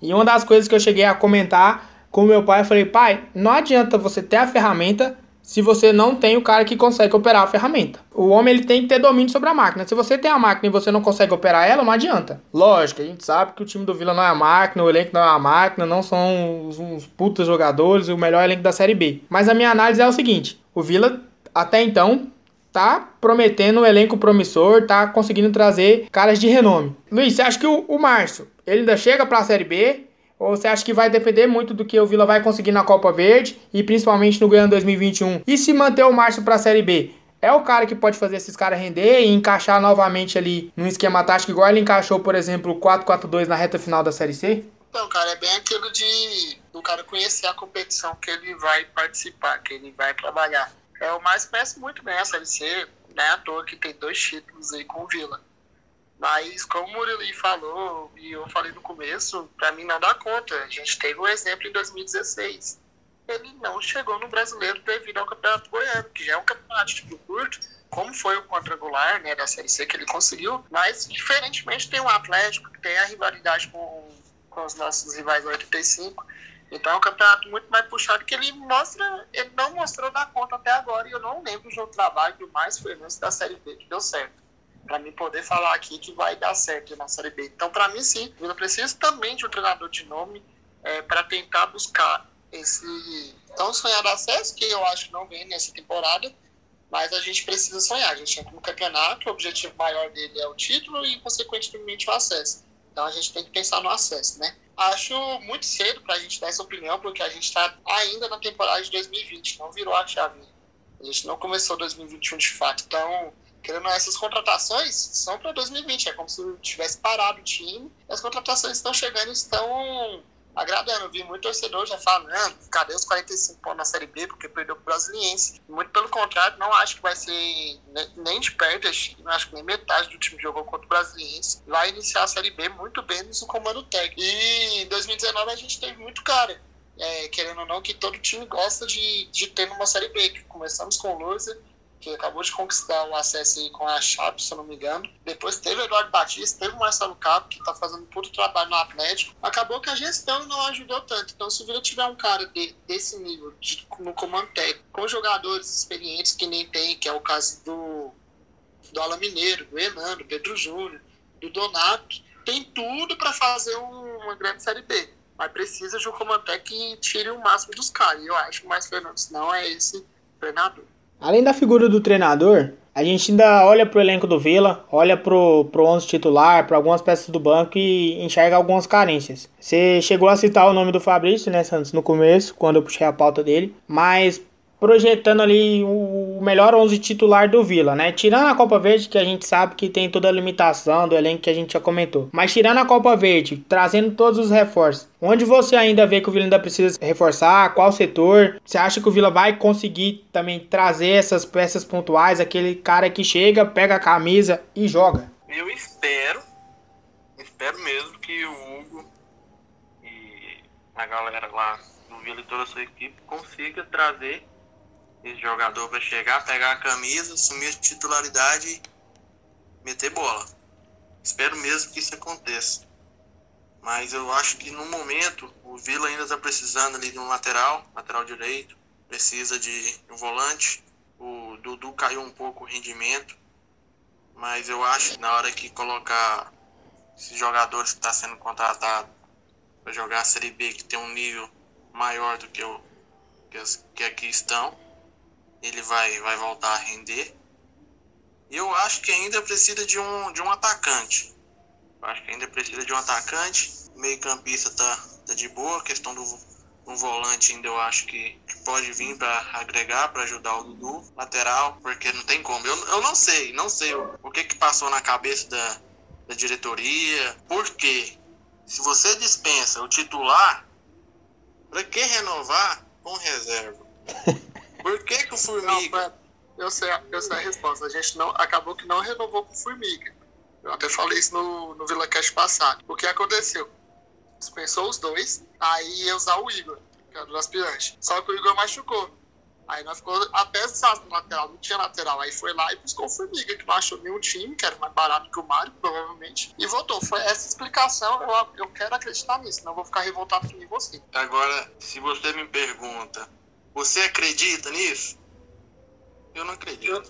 E uma das coisas que eu cheguei a comentar com meu pai, eu falei: pai, não adianta você ter a ferramenta se você não tem o cara que consegue operar a ferramenta. O homem ele tem que ter domínio sobre a máquina. Se você tem a máquina e você não consegue operar ela, não adianta. Lógico, a gente sabe que o time do Vila não é a máquina, o elenco não é a máquina, não são uns, uns putas jogadores, o melhor elenco da Série B. Mas a minha análise é o seguinte: o Vila, até então, tá prometendo um elenco promissor, tá conseguindo trazer caras de renome. Luiz, você acha que o, o Márcio, ele ainda chega para a Série B? Ou você acha que vai depender muito do que o Vila vai conseguir na Copa Verde e principalmente no Goiânia 2021? E se manter o Márcio para a Série B? É o cara que pode fazer esses caras render e encaixar novamente ali num esquema tático igual ele encaixou, por exemplo, o 4-4-2 na reta final da Série C? Então, cara, é bem aquilo de do cara conhecer a competição que ele vai participar, que ele vai trabalhar. É o mais conhece muito bem a Série C, né? À toa que tem dois títulos aí com o Vila. Mas como o Murilo falou, e eu falei no começo, para mim não dá conta. A gente teve um exemplo em 2016. Ele não chegou no brasileiro devido ao Campeonato Goiano, que já é um campeonato tipo curto, como foi o quadrangular né, da Série C que ele conseguiu, mas diferentemente tem o Atlético, que tem a rivalidade com, com os nossos rivais 85. Então é um campeonato muito mais puxado que ele mostra, ele não mostrou dar conta até agora, e eu não lembro de um trabalho do mais foi da Série B que deu certo para mim poder falar aqui que vai dar certo na Série B. Então, para mim, sim, eu preciso também de um treinador de nome é, para tentar buscar esse tão sonhado acesso, que eu acho que não vem nessa temporada, mas a gente precisa sonhar. A gente entra no campeonato, o objetivo maior dele é o título e, consequentemente, o acesso. Então, a gente tem que pensar no acesso, né? Acho muito cedo para a gente dar essa opinião, porque a gente está ainda na temporada de 2020, não virou a chave. A gente não começou 2021 de fato. Então, querendo essas contratações são para 2020, é como se tivesse parado o time. As contratações estão chegando e estão agradando. Eu vi muito torcedor já falando, cadê os 45 pontos na Série B, porque perdeu pro Brasiliense. Muito pelo contrário, não acho que vai ser nem de perto, não acho que nem metade do time jogou contra o Brasiliense. Vai iniciar a Série B muito bem no comando técnico. E em 2019 a gente teve muito cara. É, querendo ou não, que todo time gosta de, de ter numa Série B. Começamos com o Loser, que acabou de conquistar o acesso aí com a Chape, se eu não me engano. Depois teve o Eduardo Batista, teve o Marcelo Cabo, que está fazendo puro trabalho no Atlético. Acabou que a gestão não ajudou tanto. Então, se o Vila tiver um cara de, desse nível, de, no comando técnico, com jogadores experientes que nem tem, que é o caso do, do Alan Mineiro, do Enan, do Pedro Júnior, do Donato, tem tudo para fazer um, uma grande Série B. Mas precisa de um comando técnico que tire o máximo dos caras. E eu acho que o mais Fernandes não é esse treinador. Além da figura do treinador, a gente ainda olha pro elenco do Vila, olha pro, pro 11 titular, para algumas peças do banco e enxerga algumas carências. Você chegou a citar o nome do Fabrício, né, Santos, no começo, quando eu puxei a pauta dele, mas projetando ali o melhor 11 titular do Vila, né? Tirando a Copa Verde, que a gente sabe que tem toda a limitação do elenco que a gente já comentou. Mas tirando a Copa Verde, trazendo todos os reforços, onde você ainda vê que o Vila ainda precisa reforçar? Qual setor? Você acha que o Vila vai conseguir também trazer essas peças pontuais? Aquele cara que chega, pega a camisa e joga? Eu espero, espero mesmo que o Hugo e a galera lá do Vila e toda a sua equipe consiga trazer esse jogador para chegar, pegar a camisa, assumir a titularidade meter bola. Espero mesmo que isso aconteça. Mas eu acho que no momento o Vila ainda está precisando ali de um lateral, lateral direito, precisa de um volante. O Dudu caiu um pouco o rendimento, mas eu acho que na hora que colocar esses jogadores que está sendo contratado para jogar a Série B, que tem um nível maior do que, o, que, as, que aqui estão, ele vai, vai voltar a render. E eu acho que ainda precisa de um, de um atacante. Eu acho que ainda precisa de um atacante. Meio campista tá, tá de boa. A questão do um volante ainda eu acho que, que pode vir para agregar, para ajudar o Dudu. Lateral, porque não tem como. Eu, eu não sei, não sei o, o que que passou na cabeça da, da diretoria. Porque se você dispensa o titular, para que renovar com reserva? Por que, o Formiga? Não, eu, sei, eu sei a resposta. A gente não, acabou que não renovou com Formiga. Eu até falei isso no, no Vila Cash passado. O que aconteceu? Dispensou os dois, aí ia usar o Igor, que era do aspirante. Só que o Igor machucou. Aí nós ficou apesado no lateral, não tinha lateral. Aí foi lá e buscou o Formiga, que não achou nenhum time, que era mais barato que o Mário, provavelmente, e voltou. Foi essa explicação, eu, eu quero acreditar nisso, não vou ficar revoltado com você. Agora, se você me pergunta, você acredita nisso? Eu não acredito. Eu,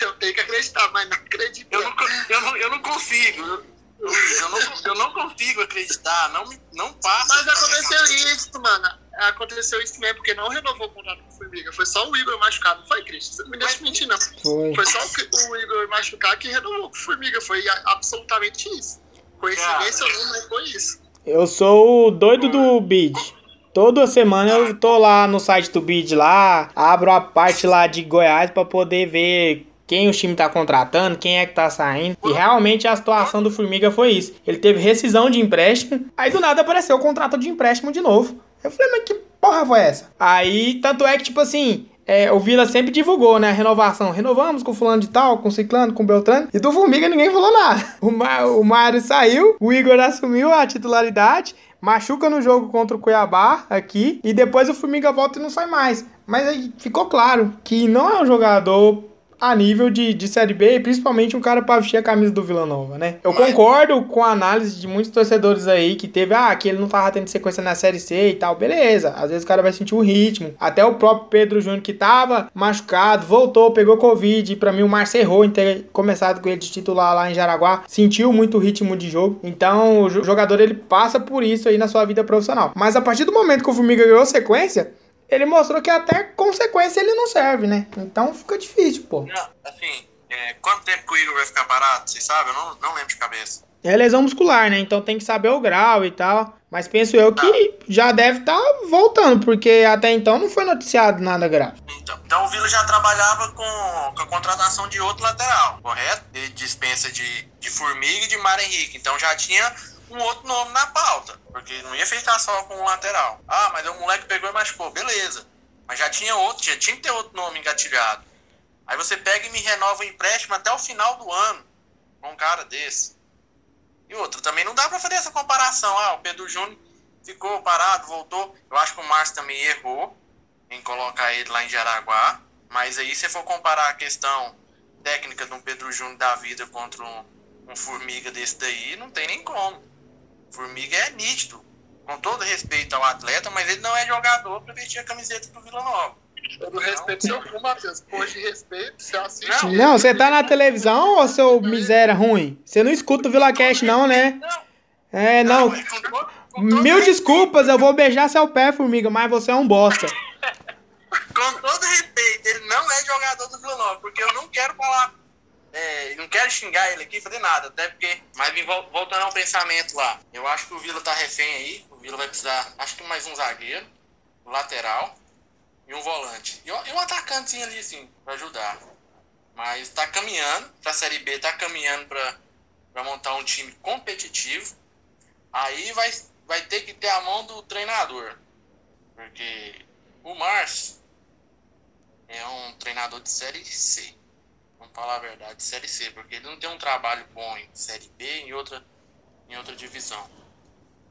eu tenho que acreditar, mas não acredito. Eu não, eu não, eu não consigo. Eu, eu, não, eu não consigo acreditar. Não, não passa. Mas aconteceu isso, mano. Aconteceu isso mesmo, porque não renovou o contrato com o Formiga. Foi só o Igor machucado. Não foi, Cris? Você não me deixa mentir, não. Foi. Foi só o Igor machucar que renovou com o Formiga. Foi absolutamente isso. Coincidência ou não, mas foi isso. Eu sou o doido do bid. Toda semana eu tô lá no site do Bid lá, abro a parte lá de Goiás para poder ver quem o time tá contratando, quem é que tá saindo. E realmente a situação do Formiga foi isso. Ele teve rescisão de empréstimo, aí do nada apareceu o contrato de empréstimo de novo. Eu falei, mas que porra foi essa? Aí, tanto é que, tipo assim, é, o Vila sempre divulgou, né? Renovação. Renovamos com fulano de tal, com ciclano, com Beltrano. E do Formiga ninguém falou nada. O, Ma o Mário saiu, o Igor assumiu a titularidade machuca no jogo contra o Cuiabá aqui e depois o Formiga volta e não sai mais. Mas aí ficou claro que não é um jogador a nível de, de Série B, principalmente um cara para vestir a camisa do Vila Nova, né? Eu concordo com a análise de muitos torcedores aí que teve, ah, que ele não tava tendo sequência na Série C e tal, beleza. Às vezes o cara vai sentir o ritmo. Até o próprio Pedro Júnior que tava machucado, voltou, pegou Covid. E pra mim o Márcio errou em ter começado com ele de titular lá em Jaraguá. Sentiu muito o ritmo de jogo. Então o jogador ele passa por isso aí na sua vida profissional. Mas a partir do momento que o Formiga ganhou sequência, ele mostrou que até consequência ele não serve, né? Então fica difícil, pô. Não, assim, é, quanto tempo que o Igor vai ficar parado? Vocês sabem? Eu não, não lembro de cabeça. É lesão muscular, né? Então tem que saber o grau e tal. Mas penso eu que ah. já deve estar tá voltando, porque até então não foi noticiado nada grave. Então, então o Vila já trabalhava com, com a contratação de outro lateral, correto? De dispensa de, de Formiga e de Mar Henrique. Então já tinha um outro nome na pauta, porque não ia ficar só com o lateral. Ah, mas o moleque pegou e machucou, beleza. Mas já tinha outro, já tinha que ter outro nome engatilhado. Aí você pega e me renova o empréstimo até o final do ano com um cara desse. E outro, também não dá para fazer essa comparação. Ah, o Pedro Júnior ficou parado, voltou. Eu acho que o Márcio também errou em colocar ele lá em Jaraguá. Mas aí, se for comparar a questão técnica de um Pedro Júnior da vida contra um, um Formiga desse daí, não tem nem como. Formiga é nítido, com todo respeito ao atleta, mas ele não é jogador para vestir a camiseta do Vila Nova. Todo respeito seu cu, Matheus. De respeito, você assiste. Não, você tá na televisão ou seu miséria ruim? Você não escuta o Vila Cash, não, né? É, não. Mil desculpas, eu vou beijar seu pé, formiga, mas você é um bosta. com todo respeito, ele não é jogador do Vila Nova, porque eu não quero falar é, não quero xingar ele aqui, fazer nada, até porque. Mas voltando ao pensamento lá, eu acho que o Vila tá refém aí. O Vila vai precisar, acho que mais um zagueiro, um lateral. e um volante. E um atacantezinho ali, assim, pra ajudar. Mas tá caminhando, pra Série B tá caminhando pra, pra montar um time competitivo. Aí vai, vai ter que ter a mão do treinador. Porque o Márcio é um treinador de Série C. Vamos falar a verdade, Série C. Porque ele não tem um trabalho bom em Série B e em outra, em outra divisão.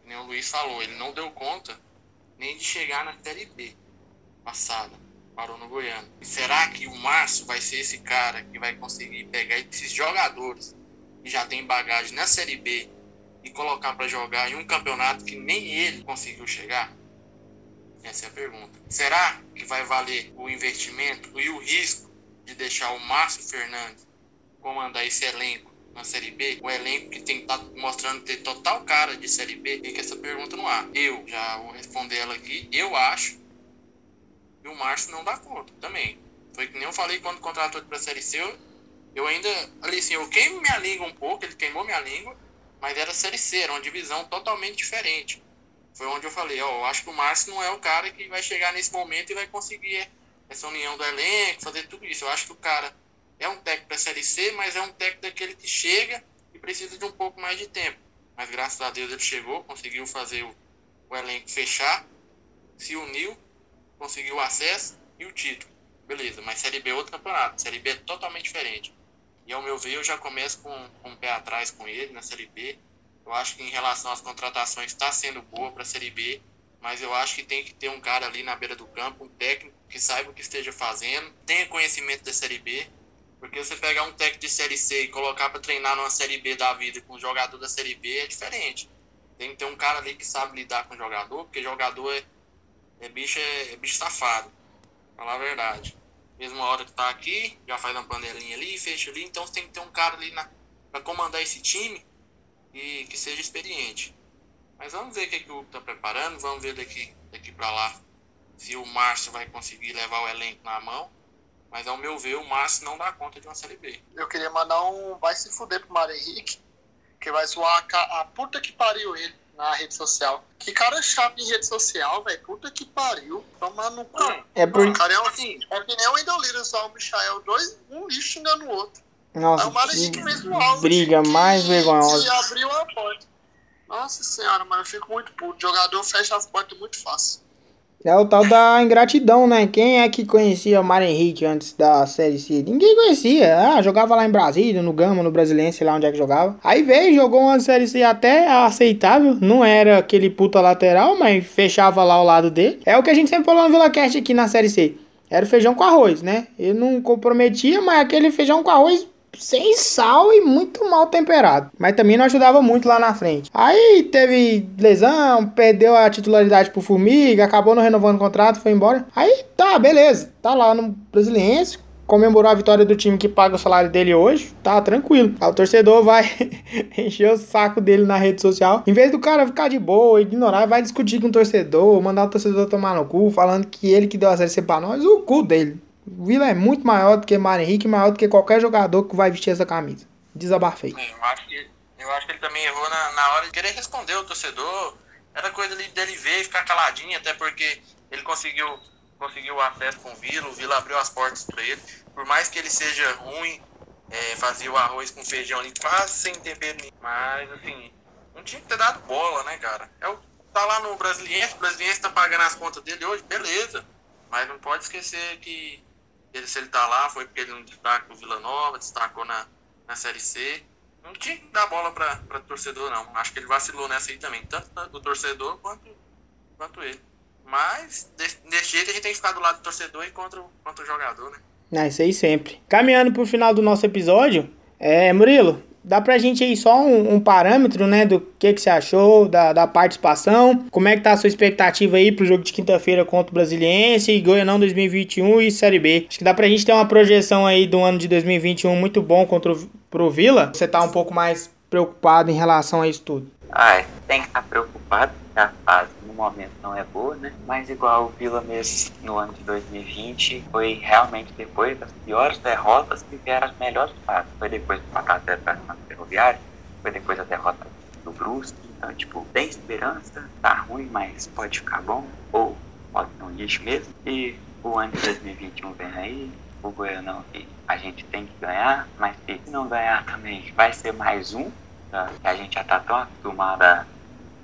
Como o Luiz falou, ele não deu conta nem de chegar na Série B passada. Parou no Goiano. E será que o Márcio vai ser esse cara que vai conseguir pegar esses jogadores que já tem bagagem na Série B e colocar para jogar em um campeonato que nem ele conseguiu chegar? Essa é a pergunta. Será que vai valer o investimento e o risco de deixar o Márcio Fernandes comandar esse elenco na Série B, o elenco que tem tá mostrando ter total cara de Série B, fica essa pergunta no ar. Eu já vou responder ela aqui. Eu acho que o Márcio não dá conta também. Foi que nem eu falei quando contratou ele pra Série C. Eu, eu ainda, ali assim, eu queimo minha língua um pouco, ele queimou minha língua, mas era Série C, era uma divisão totalmente diferente. Foi onde eu falei, ó, eu acho que o Márcio não é o cara que vai chegar nesse momento e vai conseguir essa união do elenco, fazer tudo isso. Eu acho que o cara é um técnico da Série C, mas é um técnico daquele que chega e precisa de um pouco mais de tempo. Mas graças a Deus ele chegou, conseguiu fazer o, o elenco fechar, se uniu, conseguiu o acesso e o título. Beleza, mas Série B é outro campeonato. Série B é totalmente diferente. E ao meu ver, eu já começo com, com um pé atrás com ele na Série B. Eu acho que em relação às contratações está sendo boa para a Série B, mas eu acho que tem que ter um cara ali na beira do campo, um técnico que saiba o que esteja fazendo, tenha conhecimento da Série B porque você pegar um técnico de Série C e colocar para treinar numa Série B da vida com um jogador da Série B é diferente. Tem que ter um cara ali que sabe lidar com o jogador, porque jogador é, é bicho, é, é, bicho safado. Falar a verdade. Mesma hora que tá aqui, já faz uma panelinha ali, fecha ali. Então você tem que ter um cara ali para comandar esse time e que seja experiente. Mas vamos ver o que, que o Hugo tá preparando. Vamos ver daqui, daqui para lá se o Márcio vai conseguir levar o elenco na mão mas ao meu ver, o Márcio não dá conta de uma Série B. Eu queria mandar um vai se fuder pro Mário Henrique, que vai zoar a, a puta que pariu ele na rede social. Que cara chato em rede social, velho. Puta que pariu. Tomar no cu. É por... O cara é, um, assim, é que nem o Endolira só o Michael. Dois, um lixo xingando o outro. Nossa, é o Mário Henrique mesmo áudio. Briga mais vergonhosa. E abriu a porta. Nossa senhora, mano, eu fico muito puto. O jogador fecha as portas muito fácil. É o tal da ingratidão, né? Quem é que conhecia o Mário Henrique antes da Série C? Ninguém conhecia. Ah, jogava lá em Brasília, no Gama, no Brasiliense, lá onde é que jogava. Aí veio, jogou uma Série C até aceitável. Não era aquele puta lateral, mas fechava lá ao lado dele. É o que a gente sempre falou no Vila Cast aqui na Série C. Era feijão com arroz, né? Ele não comprometia, mas aquele feijão com arroz sem sal e muito mal temperado. Mas também não ajudava muito lá na frente. Aí teve lesão, perdeu a titularidade pro Formiga, acabou não renovando o contrato, foi embora. Aí tá, beleza. Tá lá no Brasiliense, comemorou a vitória do time que paga o salário dele hoje, tá tranquilo. O torcedor vai encher o saco dele na rede social. Em vez do cara ficar de boa, ignorar, vai discutir com o torcedor, mandar o torcedor tomar no cu, falando que ele que deu a série C pra nós, o cu dele. Vila é muito maior do que Mário Henrique, maior do que qualquer jogador que vai vestir essa camisa. Desabafei. É, eu acho que, eu acho que ele também errou na, na hora de querer responder o torcedor. Era coisa dele ver e ficar caladinho, até porque ele conseguiu, conseguiu acesso com o Vila, o Vila abriu as portas para ele. Por mais que ele seja ruim, é, fazia o arroz com feijão ali quase sem tempero nenhum. Mas, assim, não tinha que ter dado bola, né, cara? É o, tá lá no Brasiliense, o Brasiliense tá pagando as contas dele hoje, beleza. Mas não pode esquecer que ele, se ele tá lá, foi porque ele não destacou o Vila Nova, destacou na, na Série C. Não tinha que dar bola para o torcedor, não. Acho que ele vacilou nessa aí também, tanto o torcedor quanto, quanto ele. Mas, desse, desse jeito, a gente tem que ficar do lado do torcedor e contra, contra o jogador, né? É, isso aí sempre. Caminhando pro final do nosso episódio, é, Murilo, Dá pra gente aí só um, um, parâmetro, né, do que, que você achou da, da participação, como é que tá a sua expectativa aí pro jogo de quinta-feira contra o Brasiliense, Goianão 2021 e Série B. Acho que dá pra gente ter uma projeção aí do ano de 2021 muito bom contra o, pro Vila. Você tá um pouco mais preocupado em relação a isso tudo? Ah, tem que estar preocupado, a fase no momento não é boa, né? Mas igual o Vila mesmo no ano de 2020, foi realmente depois das piores derrotas que vieram as melhores fases. Foi depois do 4x0 para a Ferroviária, foi depois da derrota do Brusque. Então, tipo, tem esperança, tá ruim, mas pode ficar bom. Ou pode ser um lixo mesmo. E o ano de 2021 vem aí, o Goianão que a gente tem que ganhar, mas se não ganhar também vai ser mais um, tá? que a gente já tá tão acostumado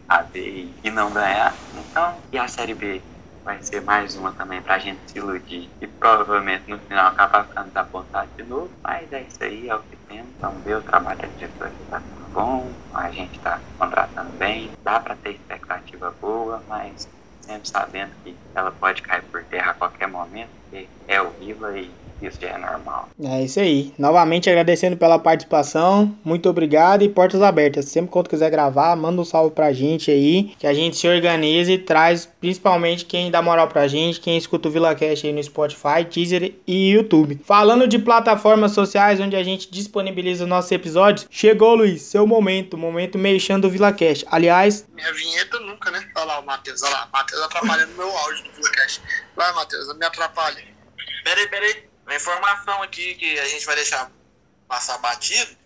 a, ver e não ganhar. Então, e a Série B vai ser mais uma também pra gente se iludir e provavelmente no final acabar ficando desapontado de novo, mas é isso aí, é o que temos. Vamos ver o trabalho da diretoria tá bom, a gente tá contratando bem, dá pra ter expectativa boa, mas sempre sabendo que ela pode cair por terra a qualquer momento, porque é o Vila e isso já é normal. É isso aí. Novamente agradecendo pela participação. Muito obrigado e portas abertas. Sempre quando quiser gravar, manda um salve pra gente aí. Que a gente se organize e traz principalmente quem dá moral pra gente, quem escuta o VilaCast aí no Spotify, Teaser e YouTube. Falando de plataformas sociais onde a gente disponibiliza os nossos episódios, chegou, Luiz, seu momento, momento mexendo do VilaCast. Aliás, Minha vinheta nunca, né? Olha lá o Matheus, olha lá. Matheus atrapalhando meu áudio do VilaCast. Vai, Matheus, não me atrapalhe. Peraí, peraí. Uma informação aqui que a gente vai deixar passar batido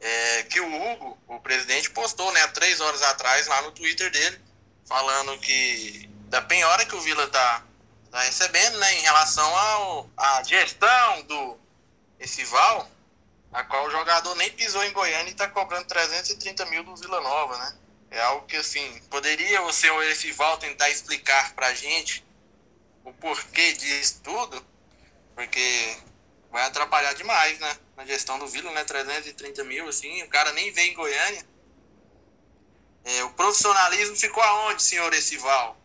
é que o Hugo, o presidente, postou, né, três horas atrás lá no Twitter dele, falando que da penhora que o Vila tá, tá recebendo, né, em relação ao, à gestão do Essival, a qual o jogador nem pisou em Goiânia e tá cobrando 330 mil do Vila Nova, né? É algo que, assim, poderia o senhor Essival tentar explicar pra gente o porquê disso tudo? Porque vai atrapalhar demais, né? Na gestão do Vila, né? 330 mil, assim, o cara nem veio em Goiânia. É, o profissionalismo ficou aonde, senhor Essival?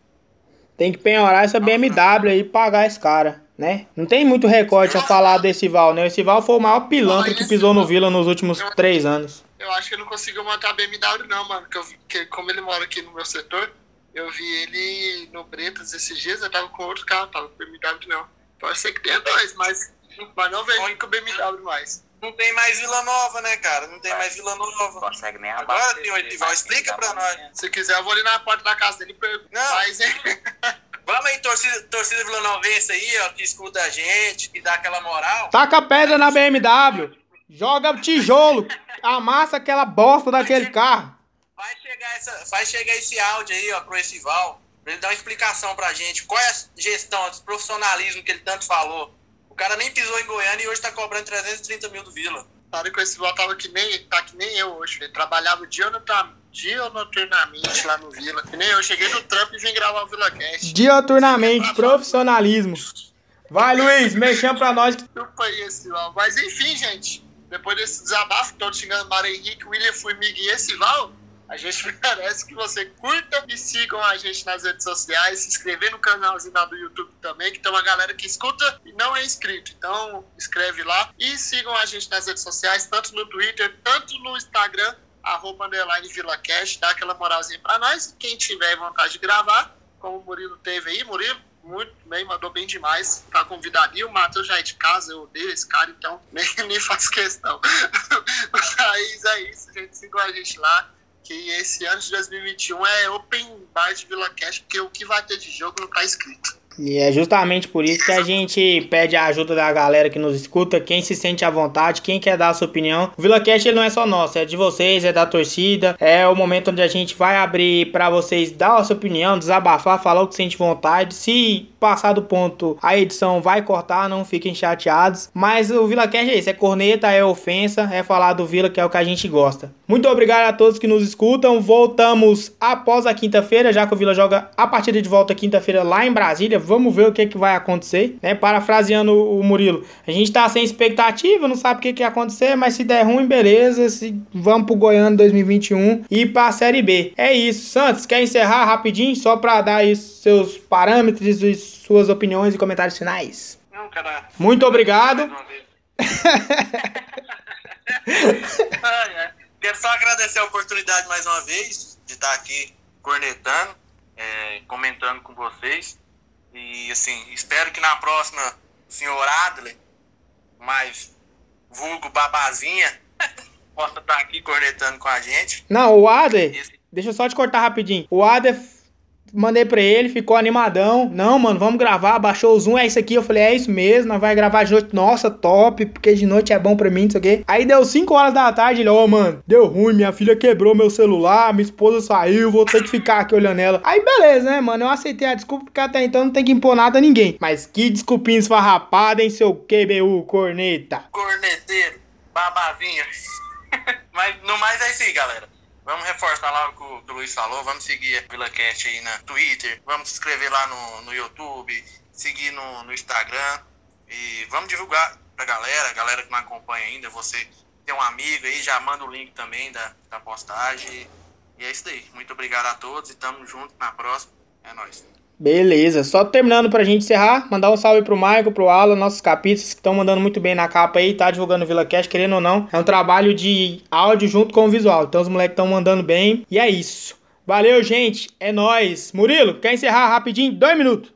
tem que penhorar essa BMW aí e pagar esse cara, né? Não tem muito recorte a falar desse Val, né? Esse Val foi o maior pilantra que pisou no Vila nos últimos três anos. Eu acho que ele não conseguiu montar a BMW, não, mano. Porque eu vi, que como ele mora aqui no meu setor, eu vi ele no Bretas esses dias, eu tava com outro carro, tava com BMW não. Pode ser que tenha dois, mas, mas não veio com BMW mais. Não tem mais Vila Nova, né, cara? Não tem mais Vila Não Nova. consegue nem Agora, abastecer, senhor Edival, explica tem pra que nós. Se quiser, eu vou ali na porta da casa dele e pergunto. Não. Mas, hein? Vamos aí, torcida, torcida Vila Novense aí, ó, que escuta a gente, que dá aquela moral. Taca pedra na BMW. Joga tijolo. Amassa aquela bosta daquele carro. Vai chegar, essa, vai chegar esse áudio aí, ó, pro Essival, pra ele dar uma explicação pra gente. Qual é a gestão, esse profissionalismo que ele tanto falou? O cara nem pisou em Goiânia e hoje tá cobrando 330 mil do Vila. Sabe que esse Val tava que nem, tá que nem eu hoje. Ele trabalhava diurnota- diurnoturnamente lá no Vila. Que nem eu. Cheguei no trampo e vim gravar o VilaCast. Dioturnamente, profissionalismo. Vai, Luiz, mexendo pra nós. Desculpa aí esse Val. Mas enfim, gente. Depois desse desabafo, todo xingando Mário Henrique, William Formiga e esse Val, a gente merece que você curta e sigam a gente nas redes sociais, se inscrever no canalzinho lá do YouTube também, que tem uma galera que escuta e não é inscrito. Então, escreve lá e sigam a gente nas redes sociais, tanto no Twitter, tanto no Instagram, arroba underline VilaCast, dá aquela moralzinha pra nós. Quem tiver vontade de gravar, como o Murilo teve aí, Murilo, muito bem, mandou bem demais. Tá convidadinho. O Matheus já é de casa, eu odeio esse cara, então nem, nem faço questão. Mas é isso, gente. Sigam a gente lá. Que esse ano de 2021 é Open Bar de Vila Cash, porque o que vai ter de jogo não tá escrito. E é justamente por isso que a gente pede a ajuda da galera que nos escuta, quem se sente à vontade, quem quer dar a sua opinião. O VilaCast não é só nosso, é de vocês, é da torcida. É o momento onde a gente vai abrir pra vocês dar a sua opinião, desabafar, falar o que sente vontade. Se passar do ponto, a edição vai cortar, não fiquem chateados. Mas o VilaCast é isso, é corneta, é ofensa, é falar do Vila que é o que a gente gosta. Muito obrigado a todos que nos escutam. Voltamos após a quinta-feira, já que o Vila joga a partida de volta quinta-feira lá em Brasília. Vamos ver o que, que vai acontecer, né? Parafraseando o Murilo, a gente tá sem expectativa, não sabe o que, que vai acontecer, mas se der ruim, beleza. Se vamos pro Goiânia 2021 e pra Série B. É isso. Santos, quer encerrar rapidinho só pra dar aí seus parâmetros e suas opiniões e comentários finais? Não, cara. Muito obrigado. Ai, ai. Quero só agradecer a oportunidade mais uma vez de estar aqui cornetando, é, comentando com vocês. E assim, espero que na próxima o senhor Adler, mais vulgo babazinha, possa estar aqui cornetando com a gente. Não, o Ader, Esse- deixa eu só te cortar rapidinho. O Ader Mandei pra ele, ficou animadão. Não, mano, vamos gravar. Baixou o Zoom, é isso aqui. Eu falei, é isso mesmo, nós vai gravar de noite. Nossa, top, porque de noite é bom pra mim, não sei o quê. Aí deu 5 horas da tarde, ele, ó, oh, mano, deu ruim, minha filha quebrou meu celular, minha esposa saiu, vou ter que ficar aqui olhando ela. Aí beleza, né, mano? Eu aceitei a desculpa, porque até então não tem que impor nada a ninguém. Mas que desculpinha esfarrapada em seu QBU, corneta. Corneteiro, babavinho. Mas no mais é isso aí, galera. Vamos reforçar lá o que o, Luiz falou. Vamos seguir a VilaCast aí na Twitter. Vamos se inscrever lá no, no YouTube. Seguir no, no Instagram. E vamos divulgar pra galera. Galera que não acompanha ainda. Você tem um amigo aí, já manda o link também da, da postagem. E é isso aí. Muito obrigado a todos e tamo junto na próxima. É nóis. Beleza, só terminando pra gente encerrar, mandar um salve pro Michael, pro Alan, nossos capistas que estão mandando muito bem na capa aí, tá divulgando o VilaCast, querendo ou não. É um trabalho de áudio junto com o visual, então os moleques estão mandando bem. E é isso. Valeu, gente, é nós. Murilo, quer encerrar rapidinho? Dois minutos.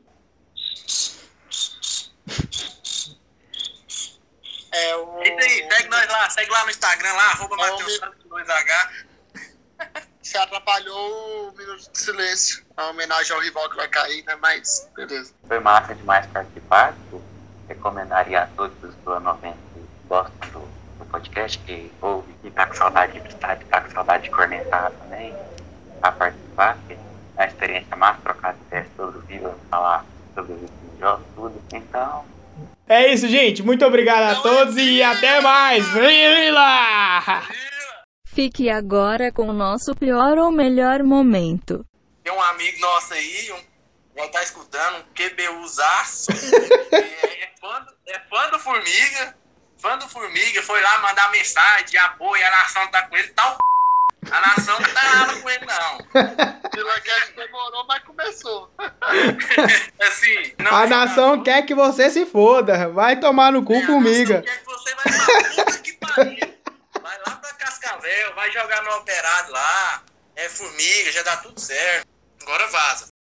É, o... É isso aí, segue nós lá, segue lá no Instagram, lá, arroba é Matheus 2H você atrapalhou o minuto de silêncio. A homenagem ao rival que vai cair, né? Mas, beleza. Foi massa demais participar. Recomendaria a todos os do 90 que gostam do, do podcast, que ouve e tá com saudade de estádio, tá com saudade de cornetar também, a participar. Que é a experiência mais trocada ideia sobre o Vila, falar sobre os jogos, tudo. Então, é isso, gente. Muito obrigado a todos e até mais. Vila! Fique agora com o nosso pior ou melhor momento. Tem um amigo nosso aí, um, vai estar tá escutando, um QBUzaço. é, é, fã, é fã do Formiga. Fã do Formiga, foi lá mandar mensagem de apoio, a nação tá com ele, tá o A nação não tá nada com ele, não. Que demorou, mas começou. assim, não, a nação não. quer que você se foda. Vai tomar no cu, é, formiga. quer que você vai pra puta que pariu. Lá pra Cascavel, vai jogar no Operado lá. É formiga, já dá tudo certo. Agora vaza.